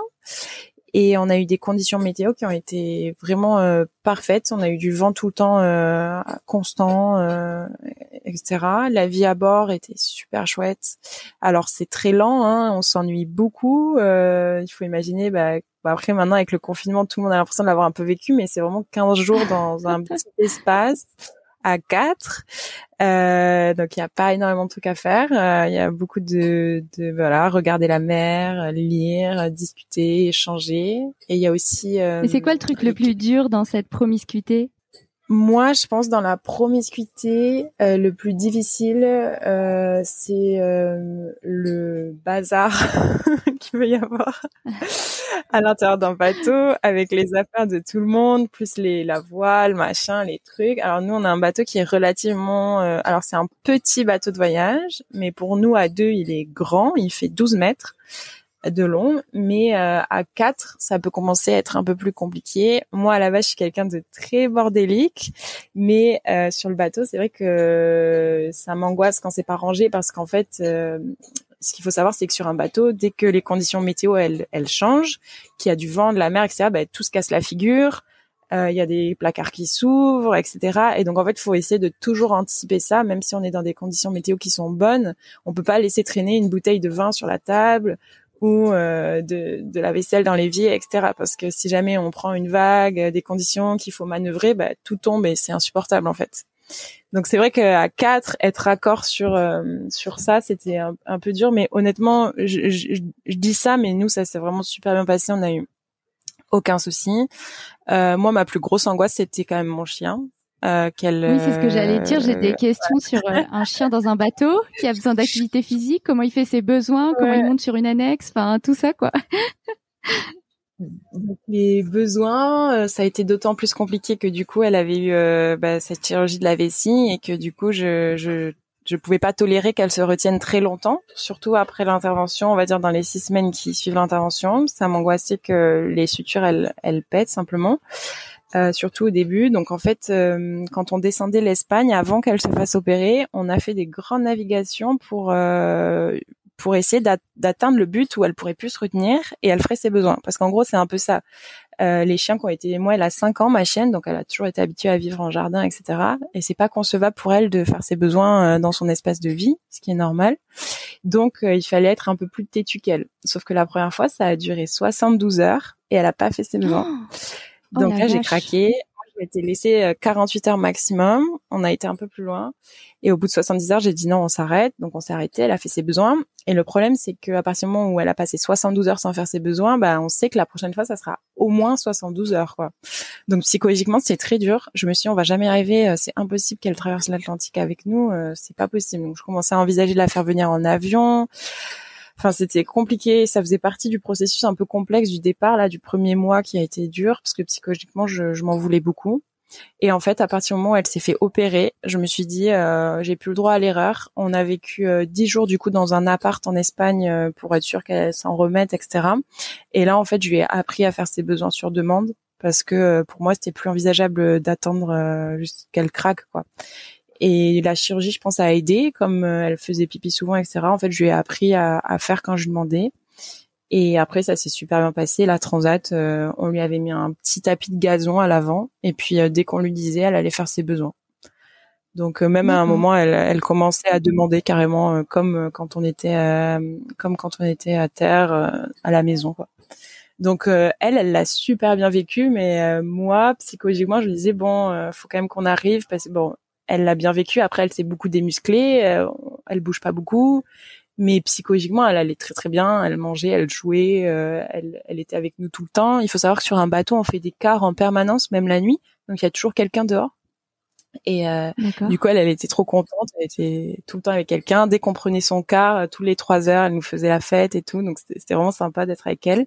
et on a eu des conditions météo qui ont été vraiment euh, parfaites. On a eu du vent tout le temps euh, constant, euh, etc. La vie à bord était super chouette. Alors c'est très lent, hein, on s'ennuie beaucoup. Euh, il faut imaginer, bah, bah, après maintenant avec le confinement, tout le monde a l'impression de l'avoir un peu vécu, mais c'est vraiment 15 jours dans un petit <laughs> espace à quatre. Euh, donc il n'y a pas énormément de trucs à faire. Euh, il y a beaucoup de, de, voilà, regarder la mer, lire, discuter, échanger. Et il y a aussi. Euh, Et c'est quoi le truc le plus dur dans cette promiscuité? Moi, je pense dans la promiscuité, euh, le plus difficile, euh, c'est euh, le bazar <laughs> qu'il peut y avoir <laughs> à l'intérieur d'un bateau avec les affaires de tout le monde, plus les la voile, machin, les trucs. Alors nous, on a un bateau qui est relativement, alors c'est un petit bateau de voyage, mais pour nous à deux, il est grand, il fait 12 mètres de long, mais euh, à 4, ça peut commencer à être un peu plus compliqué. Moi, à la base, je suis quelqu'un de très bordélique, mais euh, sur le bateau, c'est vrai que ça m'angoisse quand c'est pas rangé parce qu'en fait, euh, ce qu'il faut savoir, c'est que sur un bateau, dès que les conditions météo elles, elles changent, qu'il y a du vent, de la mer, etc., bah, tout se casse la figure. Il y a des placards qui s'ouvrent, etc. Et donc en fait, il faut essayer de toujours anticiper ça, même si on est dans des conditions météo qui sont bonnes. On peut pas laisser traîner une bouteille de vin sur la table ou euh, de, de, la vaisselle dans l'évier, etc. Parce que si jamais on prend une vague, euh, des conditions qu'il faut manœuvrer, bah, tout tombe et c'est insupportable en fait. Donc c'est vrai qu'à quatre, être raccord sur euh, sur ça, c'était un, peu dur. Mais honnêtement, je, je, je dis ça, mais nous ça s'est vraiment super bien passé. On a eu aucun souci. Euh, moi, ma plus grosse angoisse, c'était quand même mon chien. Euh, oui, c'est ce que j'allais dire. J'ai des questions sur euh, <laughs> un chien dans un bateau qui a besoin d'activité physique, comment il fait ses besoins, comment il monte sur une annexe, enfin tout ça quoi. <laughs> les besoins, euh, ça a été d'autant plus compliqué que du coup, elle avait eu bah, cette chirurgie de la vessie et que du coup, je je je pouvais pas tolérer qu'elle se retienne très longtemps, surtout après l'intervention, on va dire dans les six semaines qui suivent l'intervention. Ça m'angoissait que les sutures elles elles pètent simplement. Euh, surtout au début. Donc en fait, euh, quand on descendait l'Espagne, avant qu'elle se fasse opérer, on a fait des grandes navigations pour euh, pour essayer d'atteindre le but où elle pourrait plus se retenir et elle ferait ses besoins. Parce qu'en gros, c'est un peu ça. les chiens qui ont été, moi, elle a 5 ans, ma chienne, donc elle a toujours été habituée à vivre en jardin, etc. Et c'est pas concevable pour elle de faire ses besoins dans son espace de vie, ce qui est normal. Donc, il fallait être un peu plus têtu qu'elle. Sauf que la première fois, ça a duré 72 heures et elle a pas fait ses besoins. Oh Oh Donc là, j'ai craqué. je m'étais laissé 48 heures maximum. On a été un peu plus loin. Et au bout de 70 heures, j'ai dit non, on s'arrête. Donc on s'est arrêté. Elle a fait ses besoins. Et le problème, c'est qu'à partir du moment où elle a passé 72 heures sans faire ses besoins, bah on sait que la prochaine fois, ça sera au moins 72 heures. Quoi. Donc psychologiquement, c'est très dur. Je me suis dit, on va jamais arriver. C'est impossible qu'elle traverse l'Atlantique avec nous. C'est pas possible. Donc je commençais à envisager de la faire venir en avion. Enfin, c'était compliqué. Ça faisait partie du processus un peu complexe du départ, là, du premier mois qui a été dur, parce que psychologiquement, je, je m'en voulais beaucoup. Et en fait, à partir du moment où elle s'est fait opérer, je me suis dit, euh, j'ai plus le droit à l'erreur. On a vécu euh, dix jours du coup dans un appart en Espagne euh, pour être sûr qu'elle s'en remette, etc. Et là, en fait, je lui ai appris à faire ses besoins sur demande parce que pour moi, c'était plus envisageable d'attendre juste qu'elle craque, quoi. Et la chirurgie, je pense, a aidé, comme euh, elle faisait pipi souvent, etc. En fait, je lui ai appris à, à faire quand je demandais. Et après, ça s'est super bien passé. La transat, euh, on lui avait mis un petit tapis de gazon à l'avant. Et puis, euh, dès qu'on lui disait, elle allait faire ses besoins. Donc, même à un moment, elle, elle, commençait à demander carrément, comme quand on était, comme quand on était à terre, à la maison, quoi. Donc elle, elle l'a super bien vécu, mais moi psychologiquement, je me disais bon, faut quand même qu'on arrive parce que bon, elle l'a bien vécu. Après, elle s'est beaucoup démusclée, euh, elle bouge pas beaucoup, mais psychologiquement, elle allait très très bien. Elle mangeait, elle jouait, euh, elle, elle était avec nous tout le temps. Il faut savoir que sur un bateau, on fait des quarts en permanence, même la nuit, donc il y a toujours quelqu'un dehors. Et euh, du coup, elle, elle était trop contente. Elle était tout le temps avec quelqu'un. Dès qu'on prenait son car, euh, tous les trois heures, elle nous faisait la fête et tout. Donc c'était vraiment sympa d'être avec elle.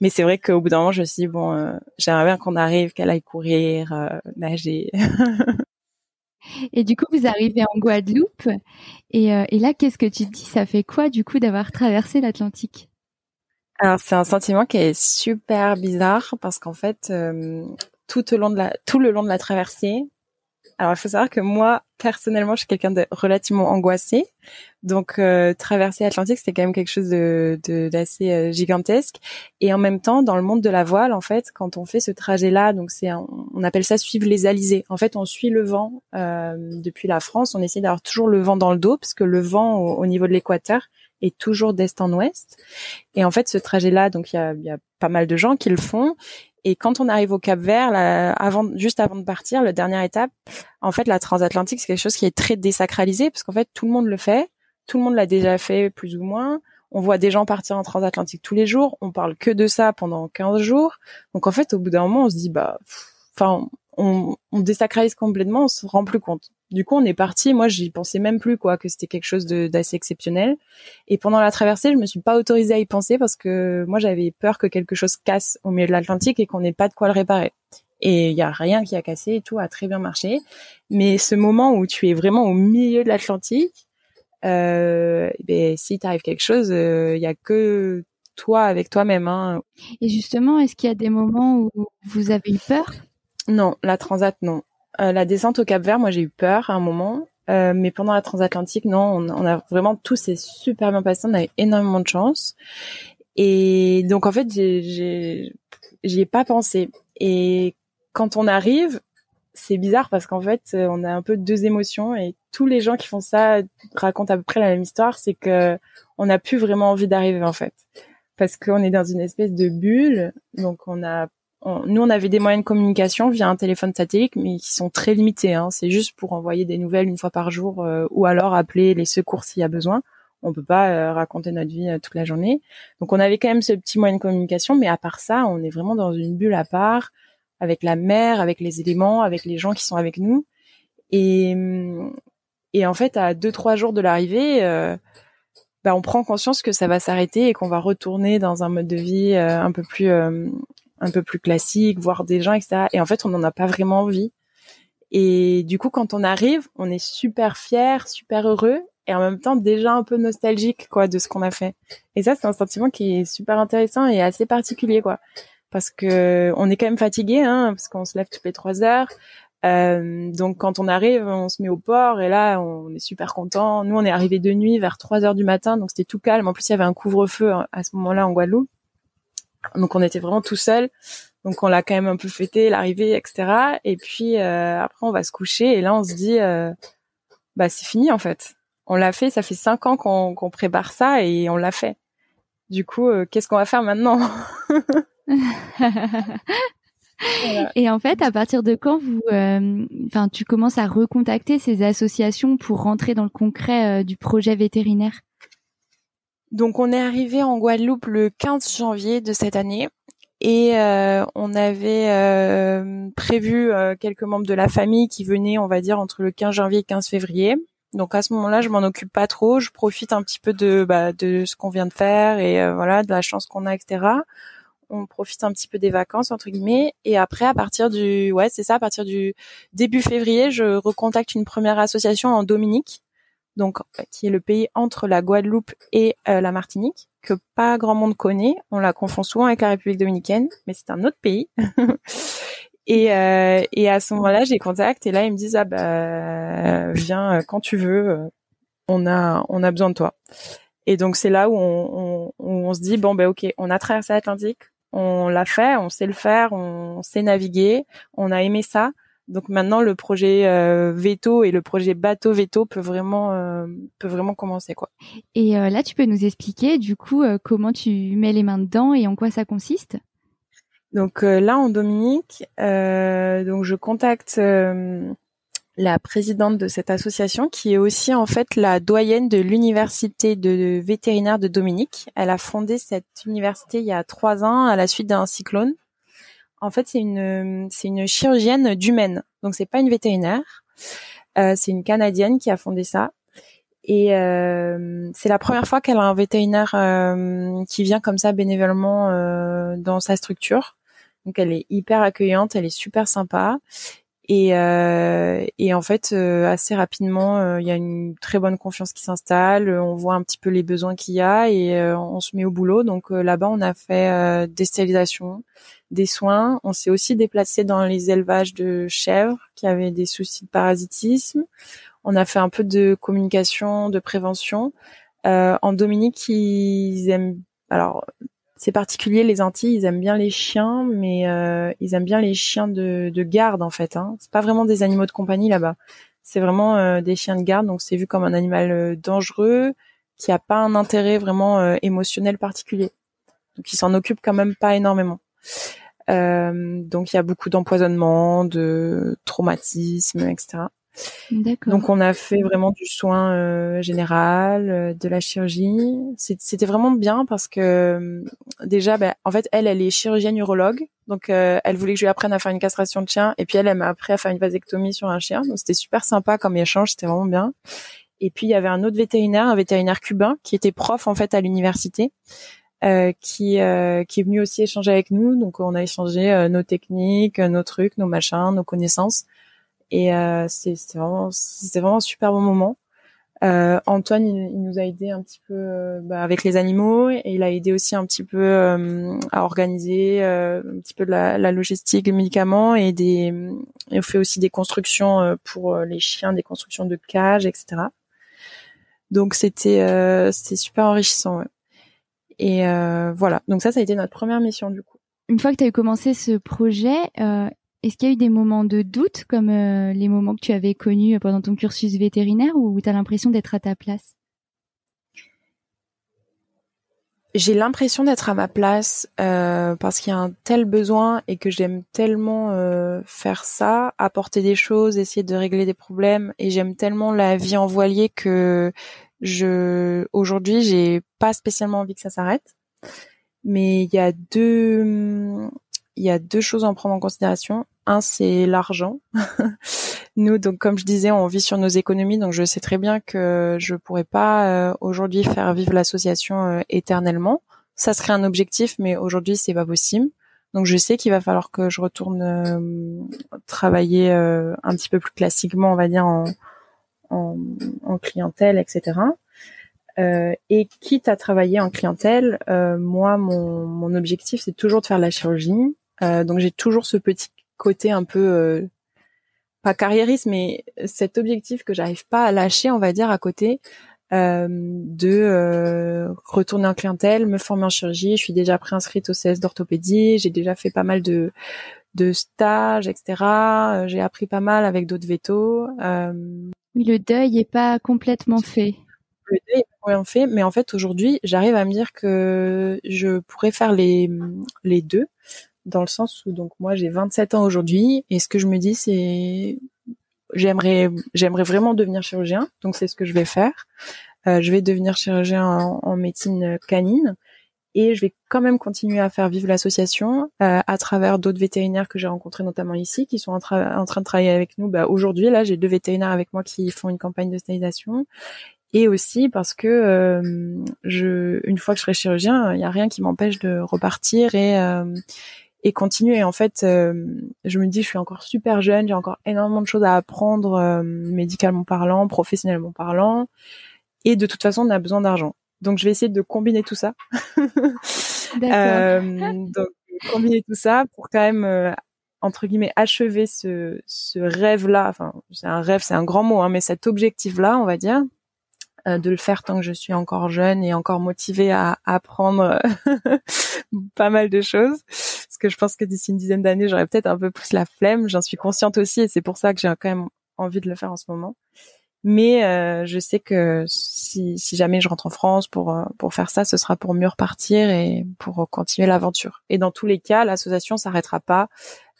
Mais c'est vrai qu'au bout d'un moment, je me suis dit bon, euh, j'aimerais bien qu'on arrive, qu'elle aille courir, nager. <laughs> Et du coup, vous arrivez en Guadeloupe. Et, euh, là, qu'est-ce que tu te dis? Ça fait quoi, du coup, d'avoir traversé l'Atlantique? Alors, c'est un sentiment qui est super bizarre parce qu'en fait, euh, tout le long de la traversée, alors, il faut savoir que moi, personnellement, je suis quelqu'un de relativement angoissé. Donc, euh, traverser l'Atlantique, c'était quand même quelque chose de d'assez euh, gigantesque. Et en même temps, dans le monde de la voile, en fait, quand on fait ce trajet-là, donc c'est on appelle ça suivre les alizés. En fait, on suit le vent euh, depuis la France. On essaie d'avoir toujours le vent dans le dos, parce que le vent au, niveau de l'équateur est toujours d'est en ouest. Et en fait, ce trajet-là, donc il y a, y a pas mal de gens qui le font. Et quand on arrive au Cap Vert, avant, juste avant de partir, la dernière étape, en fait, la transatlantique, c'est quelque chose qui est très désacralisé parce qu'en fait, tout le monde le fait, tout le monde l'a déjà fait plus ou moins. On voit des gens partir en transatlantique tous les jours. On parle que de ça pendant 15 jours. Donc en fait, au bout d'un moment, on se dit bah, enfin, on, on désacralise complètement, on se rend plus compte. Du coup, on est parti. Moi, j'y pensais même plus quoi que c'était quelque chose d'assez exceptionnel. Et pendant la traversée, je me suis pas autorisée à y penser parce que moi, j'avais peur que quelque chose casse au milieu de l'Atlantique et qu'on n'ait pas de quoi le réparer. Et il y a rien qui a cassé et tout a très bien marché. Mais ce moment où tu es vraiment au milieu de l'Atlantique, euh, ben si t'arrive quelque chose, il euh, y a que toi avec toi-même. Hein. Et justement, est-ce qu'il y a des moments où vous avez eu peur? Non, la transat, non. Euh, la descente au Cap Vert, moi j'ai eu peur à un moment, euh, mais pendant la transatlantique, non, on, a vraiment tout s'est super bien passé, on a eu énormément de chance. Et donc en fait, j'ai j'y ai pas pensé. Et quand on arrive, c'est bizarre parce qu'en fait, on a un peu deux émotions. Et tous les gens qui font ça racontent à peu près la même histoire, c'est que on n'a plus vraiment envie d'arriver en fait, parce qu'on est dans une espèce de bulle, donc on a nous, on avait des moyens de communication via un téléphone satellite, mais qui sont très limités. Hein. C'est juste pour envoyer des nouvelles une fois par jour euh, ou alors appeler les secours s'il y a besoin. On peut pas euh, raconter notre vie euh, toute la journée. Donc, on avait quand même ce petit moyen de communication, mais à part ça, on est vraiment dans une bulle à part, avec la mer, avec les éléments, avec les gens qui sont avec nous. Et, et en fait, à deux trois jours de l'arrivée, bah, on prend conscience que ça va s'arrêter et qu'on va retourner dans un mode de vie un peu plus un peu plus classique, voir des gens, etc. Et en fait, on n'en a pas vraiment envie. Et du coup, quand on arrive, on est super fier, super heureux, et en même temps déjà un peu nostalgique, quoi, de ce qu'on a fait. Et ça, c'est un sentiment qui est super intéressant et assez particulier, quoi, parce que on est quand même fatigué, hein, parce qu'on se lève toutes les trois heures. Euh, donc quand on arrive, on se met au port et là on est super content. Nous on est arrivé de nuit vers 3 heures du matin, donc c'était tout calme. En plus il y avait un couvre-feu hein, à ce moment-là en Guadeloupe. Donc on était vraiment tout seul. Donc on l'a quand même un peu fêté, l'arrivée, etc. Et puis euh, après on va se coucher et là on se dit, euh, bah c'est fini en fait. On l'a fait, ça fait cinq ans qu'on prépare ça et on l'a fait. Du coup, euh, qu'est-ce qu'on va faire maintenant <laughs> Et en fait, à partir de quand vous, enfin, tu commences à recontacter ces associations pour rentrer dans le concret du projet vétérinaire? Donc, on est arrivé en Guadeloupe le 15 janvier de cette année et euh, on avait euh, prévu euh, quelques membres de la famille qui venaient, on va dire, entre le 15 janvier et 15 février. Donc à ce moment-là, je m'en occupe pas trop. Je profite un petit peu de bah, de ce qu'on vient de faire et voilà de la chance qu'on a, etc. On profite un petit peu des vacances entre guillemets. Et après, à partir du ouais, c'est ça, à partir du début février, je recontacte une première association en Dominique donc qui est le pays entre la Guadeloupe et euh, la Martinique, que pas grand monde connaît. On la confond souvent avec la République dominicaine, mais c'est un autre pays. <laughs> et, euh, et à ce moment-là, j'ai contact et là ils me disent ah bah viens euh, quand tu veux, on a on a besoin de toi. Et donc c'est là où on, on, on se dit bon ben ok, on a traversé l'Atlantique, on l'a fait, on sait le faire, on sait naviguer, on a aimé ça. Donc maintenant, le projet euh, veto et le projet bateau veto peut vraiment euh, peut vraiment commencer quoi. Et euh, là, tu peux nous expliquer du coup comment tu mets les mains dedans et en quoi ça consiste? Donc là, en Dominique, donc je contacte la présidente de cette association qui est aussi en fait la doyenne de l'université de vétérinaire de Dominique. Elle a fondé cette université il y a trois ans à la suite d'un cyclone. En fait, c'est une c'est une chirurgienne d'humaine. Donc c'est pas une vétérinaire. Euh, c'est une canadienne qui a fondé ça. Et euh, c'est la première fois qu'elle a un vétérinaire euh, qui vient comme ça bénévolement dans sa structure. Donc elle est hyper accueillante, elle est super sympa. Et, euh, et en fait, euh, assez rapidement, il y a une très bonne confiance qui s'installe. On voit un petit peu les besoins qu'il y a et on se met au boulot. Donc là-bas, on a fait des stérilisations, des soins. On s'est aussi déplacé dans les élevages de chèvres qui avaient des soucis de parasitisme. On a fait un peu de communication, de prévention. Euh, en Dominique, ils aiment. Alors, c'est particulier les Antilles. Ils aiment bien les chiens, mais euh, ils aiment bien les chiens de, de garde en fait. Hein. C'est pas vraiment des animaux de compagnie là-bas. C'est vraiment euh, des chiens de garde, donc c'est vu comme un animal euh, dangereux qui a pas un intérêt vraiment émotionnel particulier. Donc ils s'en occupent quand même pas énormément. Donc il y a beaucoup d'empoisonnement, de traumatisme, etc. Donc on a fait vraiment du soin euh, général, euh, de la chirurgie. C'était vraiment bien parce que euh, déjà, ben, en fait, elle, elle est chirurgienne urologue, donc elle voulait que je lui apprenne à faire une castration de chien, et puis elle, elle m'a appris à faire une vasectomie sur un chien. Donc c'était super sympa comme échange, c'était vraiment bien. Et puis il y avait un autre vétérinaire, un vétérinaire cubain, qui était prof en fait à l'université. Euh, qui euh, qui est venu aussi échanger avec nous. Donc on a échangé euh, nos techniques, nos trucs, nos machins, nos connaissances. Et c'était vraiment vraiment un super bon moment. Antoine, il, nous a aidé un petit peu bah, avec les animaux et il a aidé aussi un petit peu à organiser un petit peu de la, la, logistique, les médicaments et des. Et on fait aussi des constructions pour les chiens, des constructions de cages, etc. Donc c'était c'était super enrichissant. Ouais. Et euh, voilà, donc ça, ça a été notre première mission du coup. Une fois que tu as commencé ce projet, euh, est-ce qu'il y a eu des moments de doute comme euh, les moments que tu avais connus pendant ton cursus vétérinaire ou tu as l'impression d'être à ta place? J'ai l'impression d'être à ma place parce qu'il y a un tel besoin et que j'aime tellement faire ça, apporter des choses, essayer de régler des problèmes et j'aime tellement la vie en voilier que je aujourd'hui, j'ai pas spécialement envie que ça s'arrête, mais il y a deux il y a deux choses à en prendre en considération. Un, c'est l'argent. <laughs> Nous, donc comme je disais, on vit sur nos économies, donc je sais très bien que je pourrais pas euh, aujourd'hui faire vivre l'association euh, éternellement. Ça serait un objectif, mais aujourd'hui c'est pas possible. Donc je sais qu'il va falloir que je retourne euh, travailler un petit peu plus classiquement, on va dire en, en, clientèle, etc. Euh, et quitte à travailler en clientèle, euh, moi, mon, mon objectif, c'est toujours de faire la chirurgie. Euh, donc j'ai toujours ce petit côté un peu pas carriériste, mais cet objectif que j'arrive pas à lâcher, on va dire, à côté de retourner en clientèle, me former en chirurgie. Je suis déjà préinscrite au CS d'orthopédie. J'ai déjà fait pas mal de de stages, etc. J'ai appris pas mal avec d'autres vétos. Oui, le deuil est pas complètement fait. Le deuil est pas complètement fait, mais en fait aujourd'hui, j'arrive à me dire que je pourrais faire les les deux dans le sens où donc moi j'ai 27 ans aujourd'hui et ce que je me dis c'est j'aimerais j'aimerais vraiment devenir chirurgien donc c'est ce que je vais faire. Euh, je vais devenir chirurgien en, médecine canine et je vais quand même continuer à faire vivre l'association euh, à travers d'autres vétérinaires que j'ai rencontrés notamment ici qui sont en, en, train de travailler avec nous. Bah, aujourd'hui là j'ai deux vétérinaires avec moi qui font une campagne de stérilisation. Et aussi parce que euh, je une fois que je serai chirurgien il n'y a rien qui m'empêche de repartir et et continuer. En fait, euh, je me dis, je suis encore super jeune, j'ai encore énormément de choses à apprendre, euh, médicalement parlant, professionnellement parlant, et de toute façon, on a besoin d'argent. Donc, je vais essayer de combiner tout ça. <laughs> euh, donc, combiner tout ça pour quand même euh, entre guillemets achever ce, ce rêve-là. Enfin, c'est un rêve, c'est un grand mot, hein, mais cet objectif-là, on va dire, de le faire tant que je suis encore jeune et encore motivée à, apprendre <laughs> pas mal de choses. Parce que je pense que d'ici une dizaine d'années, j'aurais peut-être un peu plus la flemme. J'en suis consciente aussi et c'est pour ça que j'ai quand même envie de le faire en ce moment. Mais euh, je sais que si, si, jamais je rentre en France pour euh, pour faire ça, ce sera pour mieux repartir et pour continuer l'aventure. Et dans tous les cas, l'association s'arrêtera pas.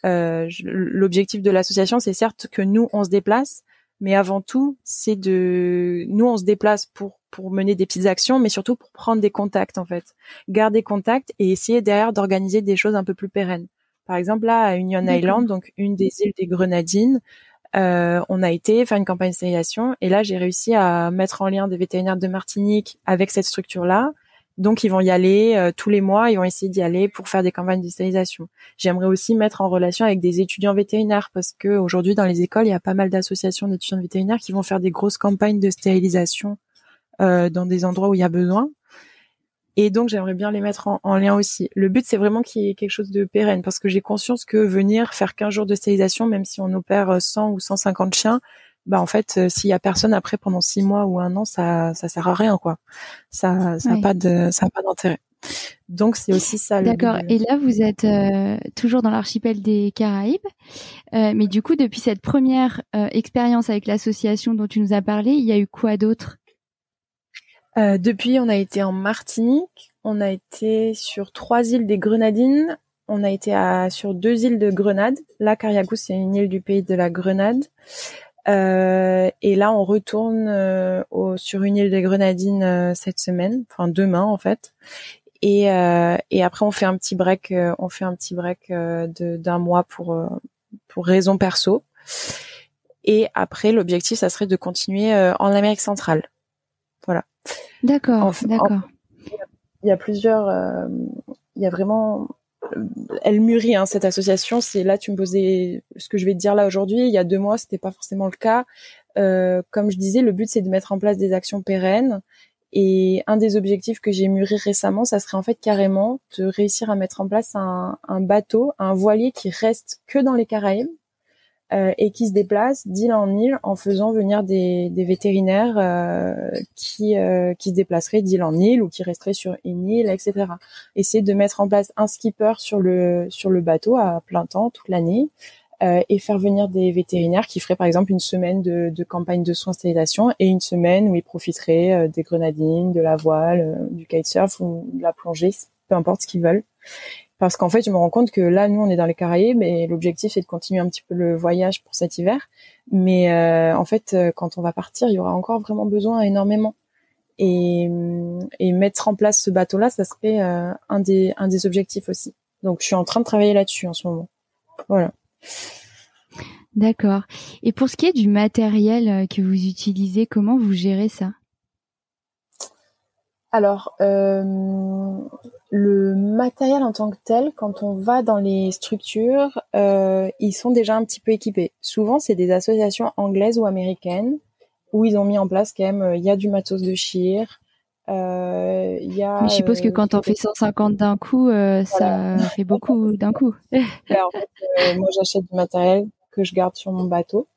Euh, L'objectif de l'association, c'est certes que nous on se déplace, mais avant tout, c'est de nous on se déplace pour pour mener des petites actions, mais surtout pour prendre des contacts en fait, garder contact et essayer derrière d'organiser des choses un peu plus pérennes. Par exemple là à Union Island, donc une des îles des Grenadines, euh, on a été faire une campagne de et là j'ai réussi à mettre en lien des vétérinaires de Martinique avec cette structure là donc ils vont y aller euh, tous les mois, ils vont essayer d'y aller pour faire des campagnes de stérilisation. J'aimerais aussi mettre en relation avec des étudiants vétérinaires parce que aujourd'hui dans les écoles, il y a pas mal d'associations d'étudiants vétérinaires qui vont faire des grosses campagnes de stérilisation euh, dans des endroits où il y a besoin. Et donc j'aimerais bien les mettre en, en lien aussi. Le but c'est vraiment qu'il y ait quelque chose de pérenne parce que j'ai conscience que venir faire 15 jours de stérilisation, même si on opère 100 ou 150 chiens, bah en fait euh, s'il y a personne après pendant six mois ou un an ça ça sert à rien quoi. Ça ça a pas de ça a pas d'intérêt. Donc c'est aussi ça d'accord. et là vous êtes euh, toujours dans l'archipel des Caraïbes. Euh, mais du coup depuis cette première expérience avec l'association dont tu nous as parlé il y a eu quoi d'autre? Depuis on a été en Martinique on a été sur trois îles des Grenadines on a été à, sur deux îles de Grenade. Là, Cariagou, c'est une île du pays de la Grenade. Euh, et là, on retourne euh, au, sur une île des Grenadines euh, cette semaine, enfin demain en fait. Et, et après, on fait un petit break, on fait un petit break d'un mois pour pour raison perso. Et après, l'objectif, ça serait de continuer en Amérique centrale. Voilà. D'accord, d'accord. Il y a plusieurs, il y a vraiment elle mûrit hein, cette association. C'est là, tu me posais ce que je vais te dire là aujourd'hui. Il y a deux mois, c'était pas forcément le cas. Euh, comme je disais, le but c'est de mettre en place des actions pérennes. Et un des objectifs que j'ai mûri récemment, ça serait en fait carrément de réussir à mettre en place un, un bateau, un voilier qui reste que dans les Caraïbes, et qui se déplacent d'île en île en faisant venir des, des vétérinaires euh, qui, euh, qui se déplaceraient d'île en île ou qui resteraient sur une île, etc. Essayer de mettre en place un skipper sur le sur le bateau à plein temps toute l'année et faire venir des vétérinaires qui feraient par exemple une semaine de, de campagne de soins stérilisation et une semaine où ils profiteraient des grenadines, de la voile, du kitesurf ou de la plongée, peu importe ce qu'ils veulent parce qu'en fait, je me rends compte que là, nous, on est dans les Caraïbes et l'objectif, c'est de continuer un petit peu le voyage pour cet hiver. Mais euh, en fait, euh, quand on va partir, il y aura encore vraiment besoin énormément. Et, et mettre en place ce bateau-là, ça serait euh, un des un des objectifs aussi. Donc, je suis en train de travailler là-dessus en ce moment. Voilà. D'accord. Et pour ce qui est du matériel que vous utilisez, comment vous gérez ça? Alors, euh, le matériel en tant que tel, quand on va dans les structures, euh, ils sont déjà un petit peu équipés. Souvent, c'est des associations anglaises ou américaines où ils ont mis en place quand même, euh, il y a du matos de chir, euh, y a. Mais je suppose que quand on fait 150 d'un coup, ça fait beaucoup d'un coup. <laughs> en fait, moi, j'achète du matériel que je garde sur mon bateau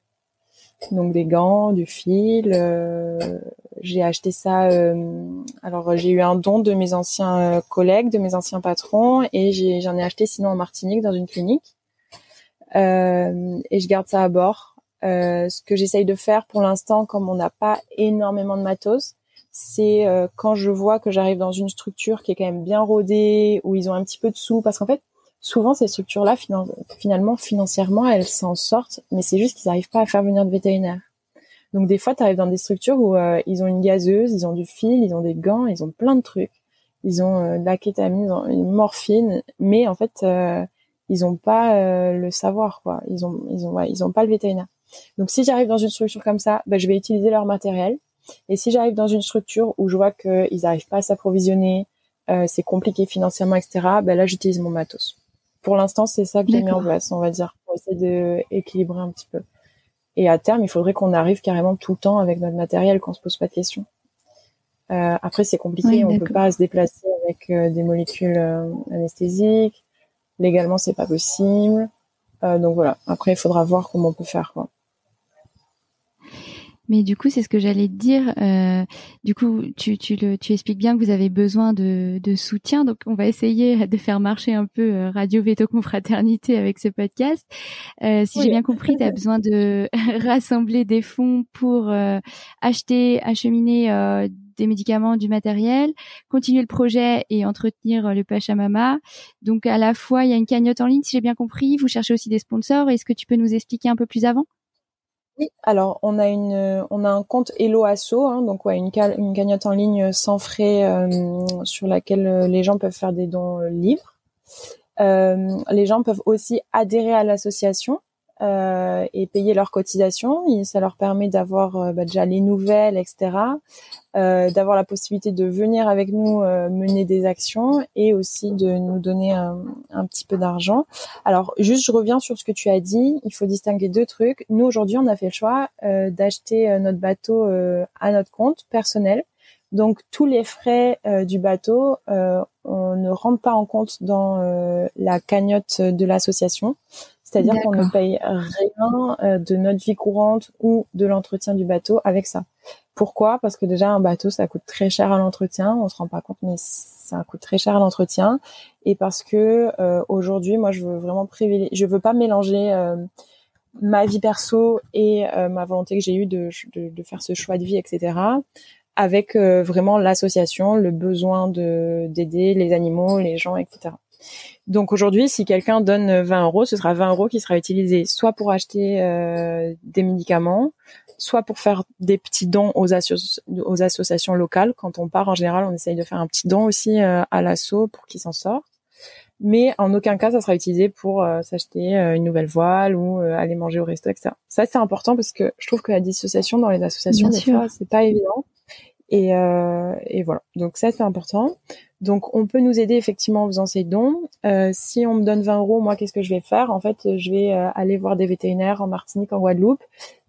donc des gants, du fil. Euh, j'ai acheté ça. Euh, alors j'ai eu un don de mes anciens euh, collègues, de mes anciens patrons, et j'en ai, acheté sinon en Martinique dans une clinique. et je garde ça à bord. ce que j'essaye de faire pour l'instant, comme on n'a pas énormément de matos, c'est quand je vois que j'arrive dans une structure qui est quand même bien rodée, où ils ont un petit peu de sous, parce qu'en fait, souvent ces structures-là, finalement, financièrement, elles s'en sortent, mais c'est juste qu'ils n'arrivent pas à faire venir de vétérinaires. Donc des fois, tu arrives dans des structures où euh, ils ont une gazeuse, ils ont du fil, ils ont des gants, ils ont plein de trucs. Ils ont euh, de la kétamine, ils ont une morphine, mais en fait, euh, ils ont pas le savoir, quoi. Ils ont, ils ont, ont pas le vétérinaire. Donc si j'arrive dans une structure comme ça, ben, je vais utiliser leur matériel. Et si j'arrive dans une structure où je vois qu'ils n'arrivent pas à s'approvisionner, c'est compliqué financièrement, etc., ben là j'utilise mon matos. Pour l'instant, c'est ça que j'ai mis en place, on va dire, pour essayer de équilibrer un petit peu. Et à terme, il faudrait qu'on arrive carrément tout le temps avec notre matériel, qu'on se pose pas de questions. Euh, après, c'est compliqué, on peut pas se déplacer avec euh, des molécules euh, anesthésiques. Légalement, c'est pas possible. Donc voilà. Après, il faudra voir comment on peut faire. Quoi. Mais du coup, c'est ce que j'allais te dire. Euh, du coup, tu, tu, le, tu expliques bien que vous avez besoin de, de soutien. Donc, on va essayer de faire marcher un peu euh, Radio Veto Confraternité avec ce podcast. Euh, si j'ai bien compris, tu as <laughs> besoin de <laughs> rassembler des fonds pour euh, acheter, acheminer euh, des médicaments, du matériel, continuer le projet et entretenir le Pachamama. Donc, à la fois, il y a une cagnotte en ligne, si j'ai bien compris. Vous cherchez aussi des sponsors. Est-ce que tu peux nous expliquer un peu plus avant? Oui, alors on a une, on a un compte Hello Asso, hein, donc ouais, une, une cagnotte en ligne sans frais euh, sur laquelle euh, les gens peuvent faire des dons euh, libres. les gens peuvent aussi adhérer à l'association euh, et payer leurs cotisations. Ça leur permet d'avoir euh, bah, déjà les nouvelles, etc. Euh, d'avoir la possibilité de venir avec nous euh, mener des actions et aussi de nous donner un, un petit peu d'argent. Alors juste, je reviens sur ce que tu as dit. Il faut distinguer deux trucs. Nous aujourd'hui, on a fait le choix d'acheter notre bateau à notre compte personnel. Donc tous les frais du bateau, on ne rentre pas en compte dans la cagnotte de l'association. C'est-à-dire qu'on ne paye rien euh, de notre vie courante ou de l'entretien du bateau avec ça. Pourquoi? Parce que déjà un bateau ça coûte très cher à l'entretien, on se rend pas compte mais ça coûte très cher à l'entretien. Et parce que euh, aujourd'hui moi je veux vraiment privilégier je veux pas mélanger euh, ma vie perso et ma volonté que j'ai eue de, de, de, faire ce choix de vie etc avec vraiment l'association le besoin de d'aider les animaux les gens etc donc aujourd'hui, si quelqu'un donne 20 euros, ce sera 20 euros qui sera utilisé soit pour acheter euh, des médicaments, soit pour faire des petits dons aux, aux, associations locales. Quand on part, en général, on essaye de faire un petit don aussi euh, à l'assaut pour qu'ils s'en sortent. Mais en aucun cas, ça sera utilisé pour euh, s'acheter une nouvelle voile ou aller manger au resto, etc. Ça, c'est important parce que je trouve que la dissociation dans les associations, des fois, c'est pas évident. Et, et voilà. Donc ça, c'est important. Donc, on peut nous aider effectivement en faisant ces dons. Euh, si on me donne 20 euros, moi, qu'est-ce que je vais faire? En fait, je vais euh, aller voir des vétérinaires en Martinique, en Guadeloupe,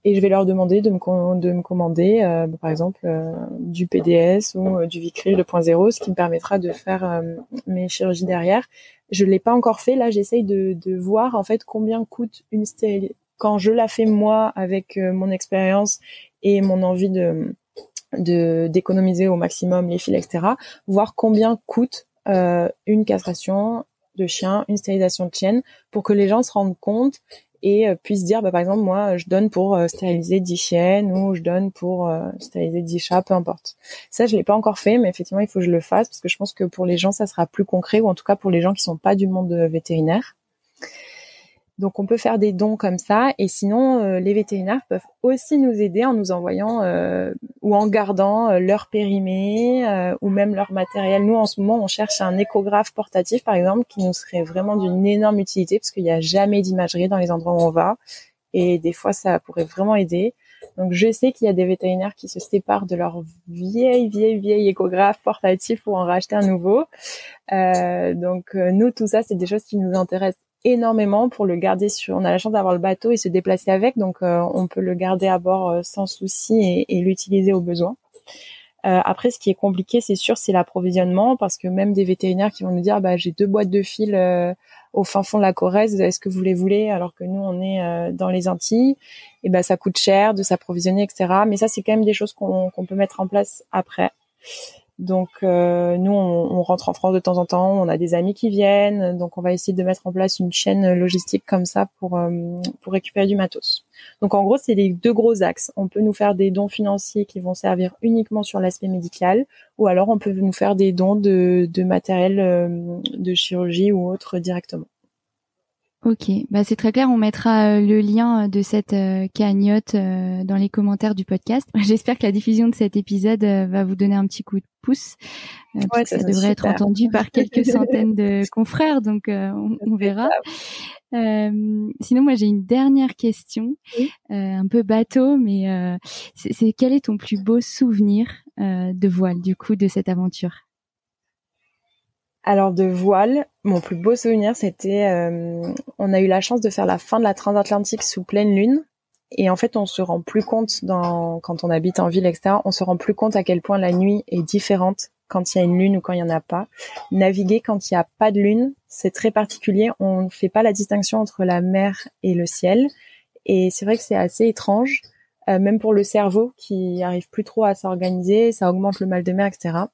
et je vais leur demander de me, de me commander, euh, par exemple, du PDS ou du Vicril 2.0, ce qui me permettra de faire mes chirurgies derrière. Je l'ai pas encore fait. Là, j'essaye de, de, voir en fait combien coûte une stérilisation. Quand je la fais moi avec mon expérience et mon envie de de d'économiser au maximum les fils, etc. Voir combien coûte euh, une castration de chien, une stérilisation de chienne, pour que les gens se rendent compte et euh, puissent dire, bah, par exemple, moi, je donne pour euh, stériliser 10 chiennes ou je donne pour stériliser 10 chats, peu importe. Ça, je l'ai pas encore fait, mais effectivement, il faut que je le fasse parce que je pense que pour les gens, ça sera plus concret ou en tout cas pour les gens qui sont pas du monde vétérinaire. Donc on peut faire des dons comme ça et sinon euh, les vétérinaires peuvent aussi nous aider en nous envoyant euh, ou en gardant euh, leur périmé ou même leur matériel. Nous en ce moment on cherche un échographe portatif par exemple qui nous serait vraiment d'une énorme utilité parce qu'il n'y a jamais d'imagerie dans les endroits où on va et des fois ça pourrait vraiment aider. Donc je sais qu'il y a des vétérinaires qui se séparent de leur vieille vieille vieille échographe portatif pour en racheter un nouveau. donc nous tout ça c'est des choses qui nous intéressent énormément pour le garder sur. On a la chance d'avoir le bateau et se déplacer avec, donc euh, on peut le garder à bord euh, sans souci et, l'utiliser au besoin. Euh, après, ce qui est compliqué, c'est sûr, c'est l'approvisionnement, parce que même des vétérinaires qui vont nous dire, bah, j'ai deux boîtes de fil au fin fond de la Corrèze, est-ce que vous les voulez Alors que nous, on est dans les Antilles, et ben ça coûte cher de s'approvisionner, etc. Mais ça, c'est quand même des choses qu'on peut mettre en place après. Donc euh, nous, on, rentre en France de temps en temps, on a des amis qui viennent, donc on va essayer de mettre en place une chaîne logistique comme ça pour euh, pour récupérer du matos. Donc en gros, c'est les deux gros axes. On peut nous faire des dons financiers qui vont servir uniquement sur l'aspect médical, ou alors on peut nous faire des dons de, matériel euh, de chirurgie ou autre directement. Ok, bah c'est très clair. On mettra euh, le lien de cette euh, cagnotte euh, dans les commentaires du podcast. <laughs> J'espère que la diffusion de cet épisode va vous donner un petit coup de pouce. Ouais, ça, devrait être entendu par <laughs> quelques centaines de confrères, donc on, on, verra. sinon, moi j'ai une dernière question, un peu bateau, mais c'est quel est ton plus beau souvenir de voile du coup de cette aventure? Alors de voile, mon plus beau souvenir, c'était, euh, on a eu la chance de faire la fin de la transatlantique sous pleine lune. Et en fait, on se rend plus compte dans, quand on habite en ville, etc., on se rend plus compte à quel point la nuit est différente quand il y a une lune ou quand il y en a pas. Naviguer quand il n'y a pas de lune, c'est très particulier. On ne fait pas la distinction entre la mer et le ciel. Et c'est vrai que c'est assez étrange. Euh, même pour le cerveau qui arrive plus trop à s'organiser, ça augmente le mal de mer, etc.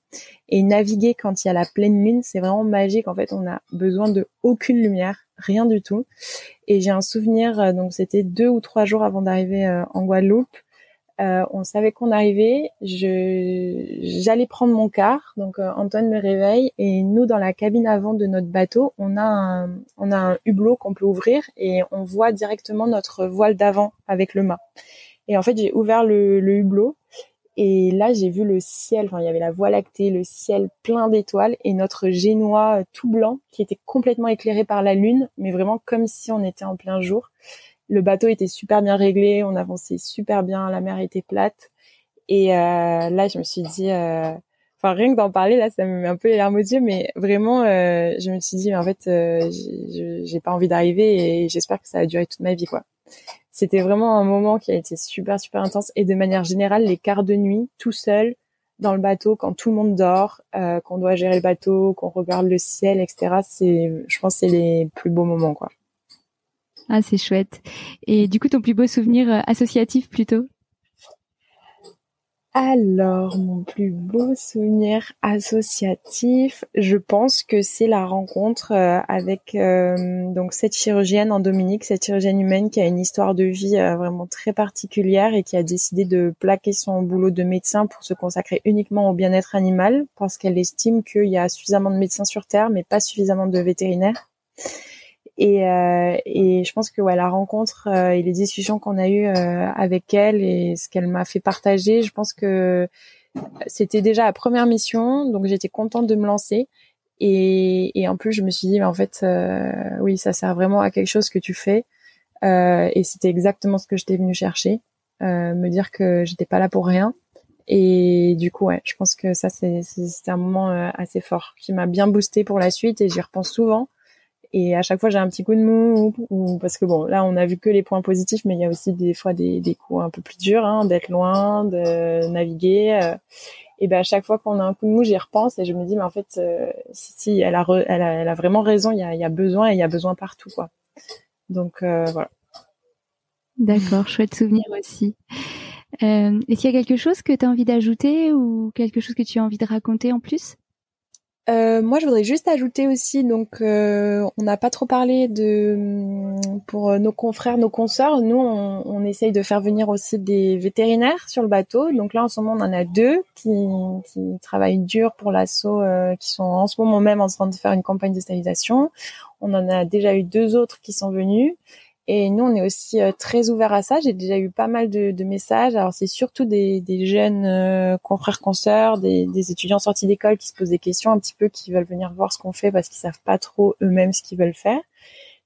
Et naviguer quand il y a la pleine lune, c'est vraiment magique. En fait, on a besoin de aucune lumière, rien du tout. Et j'ai un souvenir, euh, donc c'était deux ou trois jours avant d'arriver euh, en Guadeloupe. on savait qu'on arrivait. Je j'allais prendre mon car, donc Antoine me réveille et nous dans la cabine avant de notre bateau, on a un on a un hublot qu'on peut ouvrir et on voit directement notre voile d'avant avec le mât. Et en fait, j'ai ouvert le, le, hublot et là, j'ai vu le ciel. Enfin, il y avait la voie lactée, le ciel plein d'étoiles et notre génois euh, tout blanc qui était complètement éclairé par la lune, mais vraiment comme si on était en plein jour. Le bateau était super bien réglé, on avançait super bien, la mer était plate. Et euh, là, je me suis dit, euh, enfin rien que d'en parler là, ça me met un peu les larmes aux yeux, mais vraiment, euh, je me suis dit, mais en fait, euh, j'ai pas envie d'arriver et j'espère que ça va durer toute ma vie, quoi c'était vraiment un moment qui a été super super intense et de manière générale les quarts de nuit tout seul dans le bateau quand tout le monde dort, euh, qu'on doit gérer le bateau, qu'on regarde le ciel, etc. C'est, je pense, c'est les plus beaux moments, quoi. Ah, c'est chouette. Et du coup, ton plus beau souvenir euh, associatif plutôt? Alors, mon plus beau souvenir associatif, je pense que c'est la rencontre euh, avec euh, donc cette chirurgienne en Dominique, cette chirurgienne humaine qui a une histoire de vie euh, vraiment très particulière et qui a décidé de plaquer son boulot de médecin pour se consacrer uniquement au bien-être animal parce qu'elle estime qu'il y a suffisamment de médecins sur Terre mais pas suffisamment de vétérinaires. Et, euh, et je pense que ouais, la rencontre euh, et les discussions qu'on a eues euh, avec elle et ce qu'elle m'a fait partager, je pense que c'était déjà la première mission, donc j'étais contente de me lancer. Et, et en plus, je me suis dit, mais en fait, oui, ça sert vraiment à quelque chose que tu fais. et c'était exactement ce que j'étais venue chercher, me dire que j'étais pas là pour rien. Et du coup, ouais, je pense que ça, c'est, un moment assez fort qui m'a bien boosté pour la suite et j'y repense souvent et à chaque fois j'ai un petit coup de mou ou, parce que bon là on a vu que les points positifs mais il y a aussi des fois des, des coups un peu plus durs hein, d'être loin de naviguer euh. et ben à chaque fois qu'on a un coup de mou j'y repense et je me dis mais en fait euh, si, si elle a, elle a, elle a vraiment raison il y a, y a besoin et il y a besoin partout quoi. Donc euh, voilà. D'accord chouette souvenir aussi. Euh, est-ce qu'il y a quelque chose que tu as envie d'ajouter ou quelque chose que tu as envie de raconter en plus? Euh, moi, je voudrais juste ajouter aussi, donc, euh, on n'a pas trop parlé de mm, pour nos confrères, nos consoeurs. Nous, on, on, essaye de faire venir aussi des vétérinaires sur le bateau. Donc là, en ce moment, on en a deux qui, travaillent dur pour l'assaut, euh, qui sont en ce moment même en train de faire une campagne de stérilisation. On en a déjà eu deux autres qui sont venus. Et nous, on est aussi euh, très ouvert à ça. J'ai déjà eu pas mal de, de messages. Alors, c'est surtout des, des jeunes euh, confrères, consoeurs, des, des, étudiants sortis d'école qui se posent des questions un petit peu, qui veulent venir voir ce qu'on fait parce qu'ils savent pas trop eux-mêmes ce qu'ils veulent faire.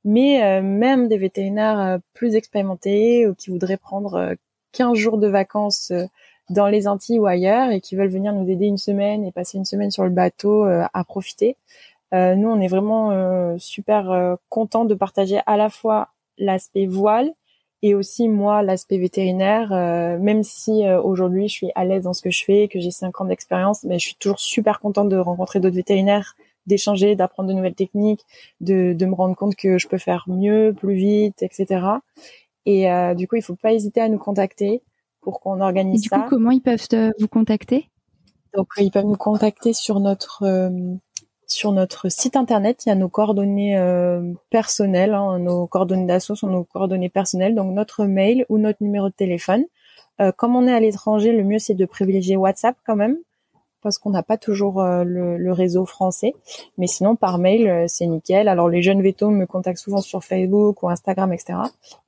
Mais euh, même des vétérinaires plus expérimentés ou qui voudraient prendre 15 jours de vacances dans les Antilles ou ailleurs et qui veulent venir nous aider une semaine et passer une semaine sur le bateau à profiter. nous, on est vraiment super contents de partager à la fois l'aspect voile et aussi moi l'aspect vétérinaire euh, même si euh, aujourd'hui je suis à l'aise dans ce que je fais que j'ai cinq ans d'expérience mais je suis toujours super contente de rencontrer d'autres vétérinaires d'échanger d'apprendre de nouvelles techniques de, de me rendre compte que je peux faire mieux plus vite etc et euh, du coup il faut pas hésiter à nous contacter pour qu'on organise et du coup comment ils peuvent vous contacter? Donc ils peuvent nous contacter sur notre sur notre site internet, il y a nos coordonnées euh, personnelles, hein, nos coordonnées d'assaut sont nos coordonnées personnelles, donc notre mail ou notre numéro de téléphone. Euh, comme on est à l'étranger, le mieux c'est de privilégier WhatsApp quand même. parce qu'on n'a pas toujours euh, le, réseau français. Mais sinon, par mail, c'est nickel. Alors, les jeunes vétos me contactent souvent sur Facebook ou Instagram, etc.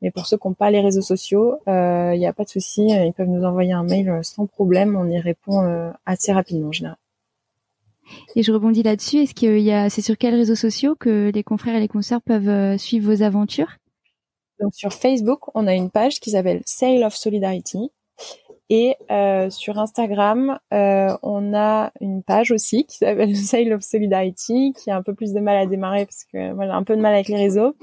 Mais pour ceux qui n'ont pas les réseaux sociaux, il n'y a pas de souci. Ils peuvent nous envoyer un mail sans problème. On y répond assez rapidement en général. Et je rebondis là-dessus. Est-ce qu'il y a, c'est sur quels réseaux sociaux que les confrères et les consoeurs peuvent suivre vos aventures? Donc sur Facebook, on a une page qui s'appelle Sale of Solidarity et euh, sur Instagram, euh, on a une page aussi qui s'appelle <laughs> Sale of Solidarity, qui a un peu plus de mal à démarrer parce que j'ai un peu de mal avec les réseaux.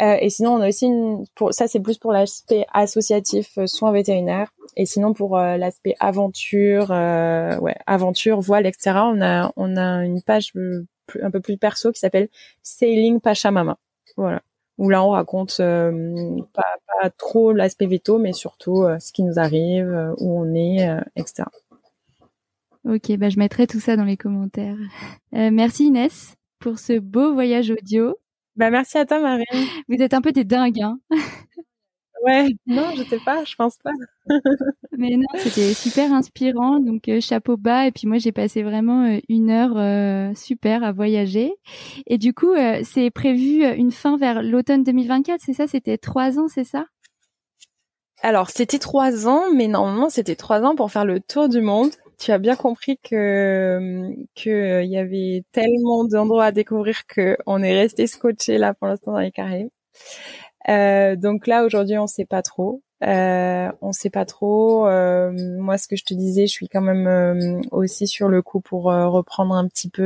Euh, et sinon, on a aussi une, pour ça c'est plus pour l'aspect associatif, euh, soins vétérinaires. Et sinon pour euh, l'aspect aventure, euh, ouais, aventure, voile, etc. On a on a une page un peu plus perso qui s'appelle Sailing Pachamama. Voilà où là on raconte euh, pas, pas, trop l'aspect veto, mais surtout euh, ce qui nous arrive, euh, où on est, etc. Ok, bah je mettrai tout ça dans les commentaires. merci Inès pour ce beau voyage audio. Bah merci à toi Marie. Vous êtes un peu des dingues, hein <laughs> Ouais, non, je sais pas, je pense pas. <laughs> Mais non, c'était super inspirant, donc euh, chapeau bas. Et puis moi, j'ai passé vraiment euh, une heure euh, super à voyager. Et du coup, c'est prévu une fin vers l'automne 2024, c'est ça? C'était trois ans, c'est ça? Alors, c'était trois ans, mais normalement, c'était trois ans pour faire le tour du monde. Tu as bien compris que que il y avait tellement d'endroits à découvrir que on est resté scotché là pour l'instant dans les Caraïbes. Euh, donc là aujourd'hui on sait pas trop. Euh, on sait pas trop. Euh, moi, ce que je te disais, je suis quand même euh, aussi sur le coup pour euh, reprendre un petit peu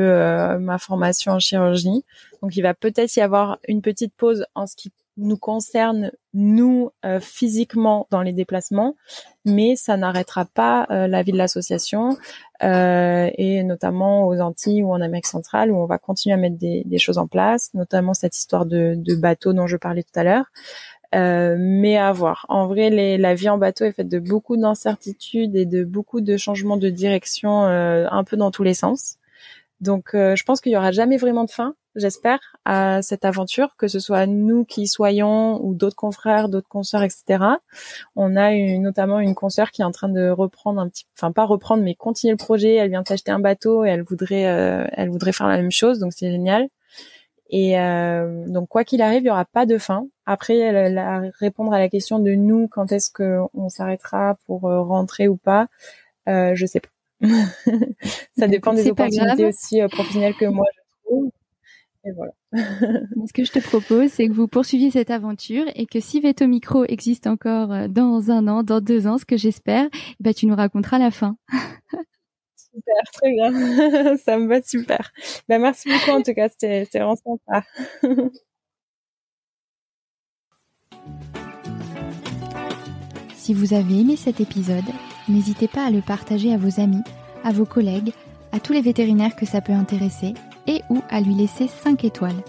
ma formation en chirurgie. Donc, il va peut-être y avoir une petite pause en ce qui nous concerne nous physiquement dans les déplacements, mais ça n'arrêtera pas la vie de l'association et notamment aux Antilles ou en Amérique centrale où on va continuer à mettre des, des choses en place, notamment cette histoire de, de bateau dont je parlais tout à l'heure. Euh, mais à voir. En vrai, les, la vie en bateau est faite de beaucoup d'incertitudes et de beaucoup de changements de direction euh, un peu dans tous les sens. Donc, euh, je pense qu'il y aura jamais vraiment de fin, j'espère, à cette aventure, que ce soit nous qui soyons ou d'autres confrères, d'autres consoeurs, etc. On a une, notamment une consoeur qui est en train de reprendre un petit, enfin pas reprendre, mais continuer le projet. Elle vient d'acheter un bateau et elle voudrait, elle voudrait faire la même chose, donc c'est génial. Et euh, donc quoi qu'il arrive, il y aura pas de fin. Après, répondre à la question de nous, quand est-ce qu'on s'arrêtera pour euh, rentrer ou pas, euh, je sais pas. <laughs> ça dépend des opportunités aussi euh, professionnelles que moi je trouve. Et voilà. <laughs> Ce que je te propose, c'est que vous poursuiviez cette aventure et que si Veto Micro existe encore euh, dans un an, dans deux ans, ce que j'espère, bah, tu nous raconteras la fin. <laughs> Super, très bien. <laughs> Ça me va super. Ben, merci beaucoup en tout cas, c'était vraiment sympa. si vous avez aimé cet épisode, n'hésitez pas à le partager à vos amis, à vos collègues, à tous les vétérinaires que ça peut intéresser et ou à lui laisser 5 étoiles.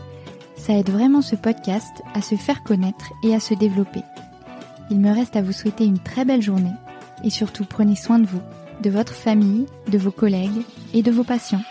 Ça aide vraiment ce podcast à se faire connaître et à se développer. Il me reste à vous souhaiter une très belle journée et surtout prenez soin de vous de votre famille, de vos collègues et de vos patients.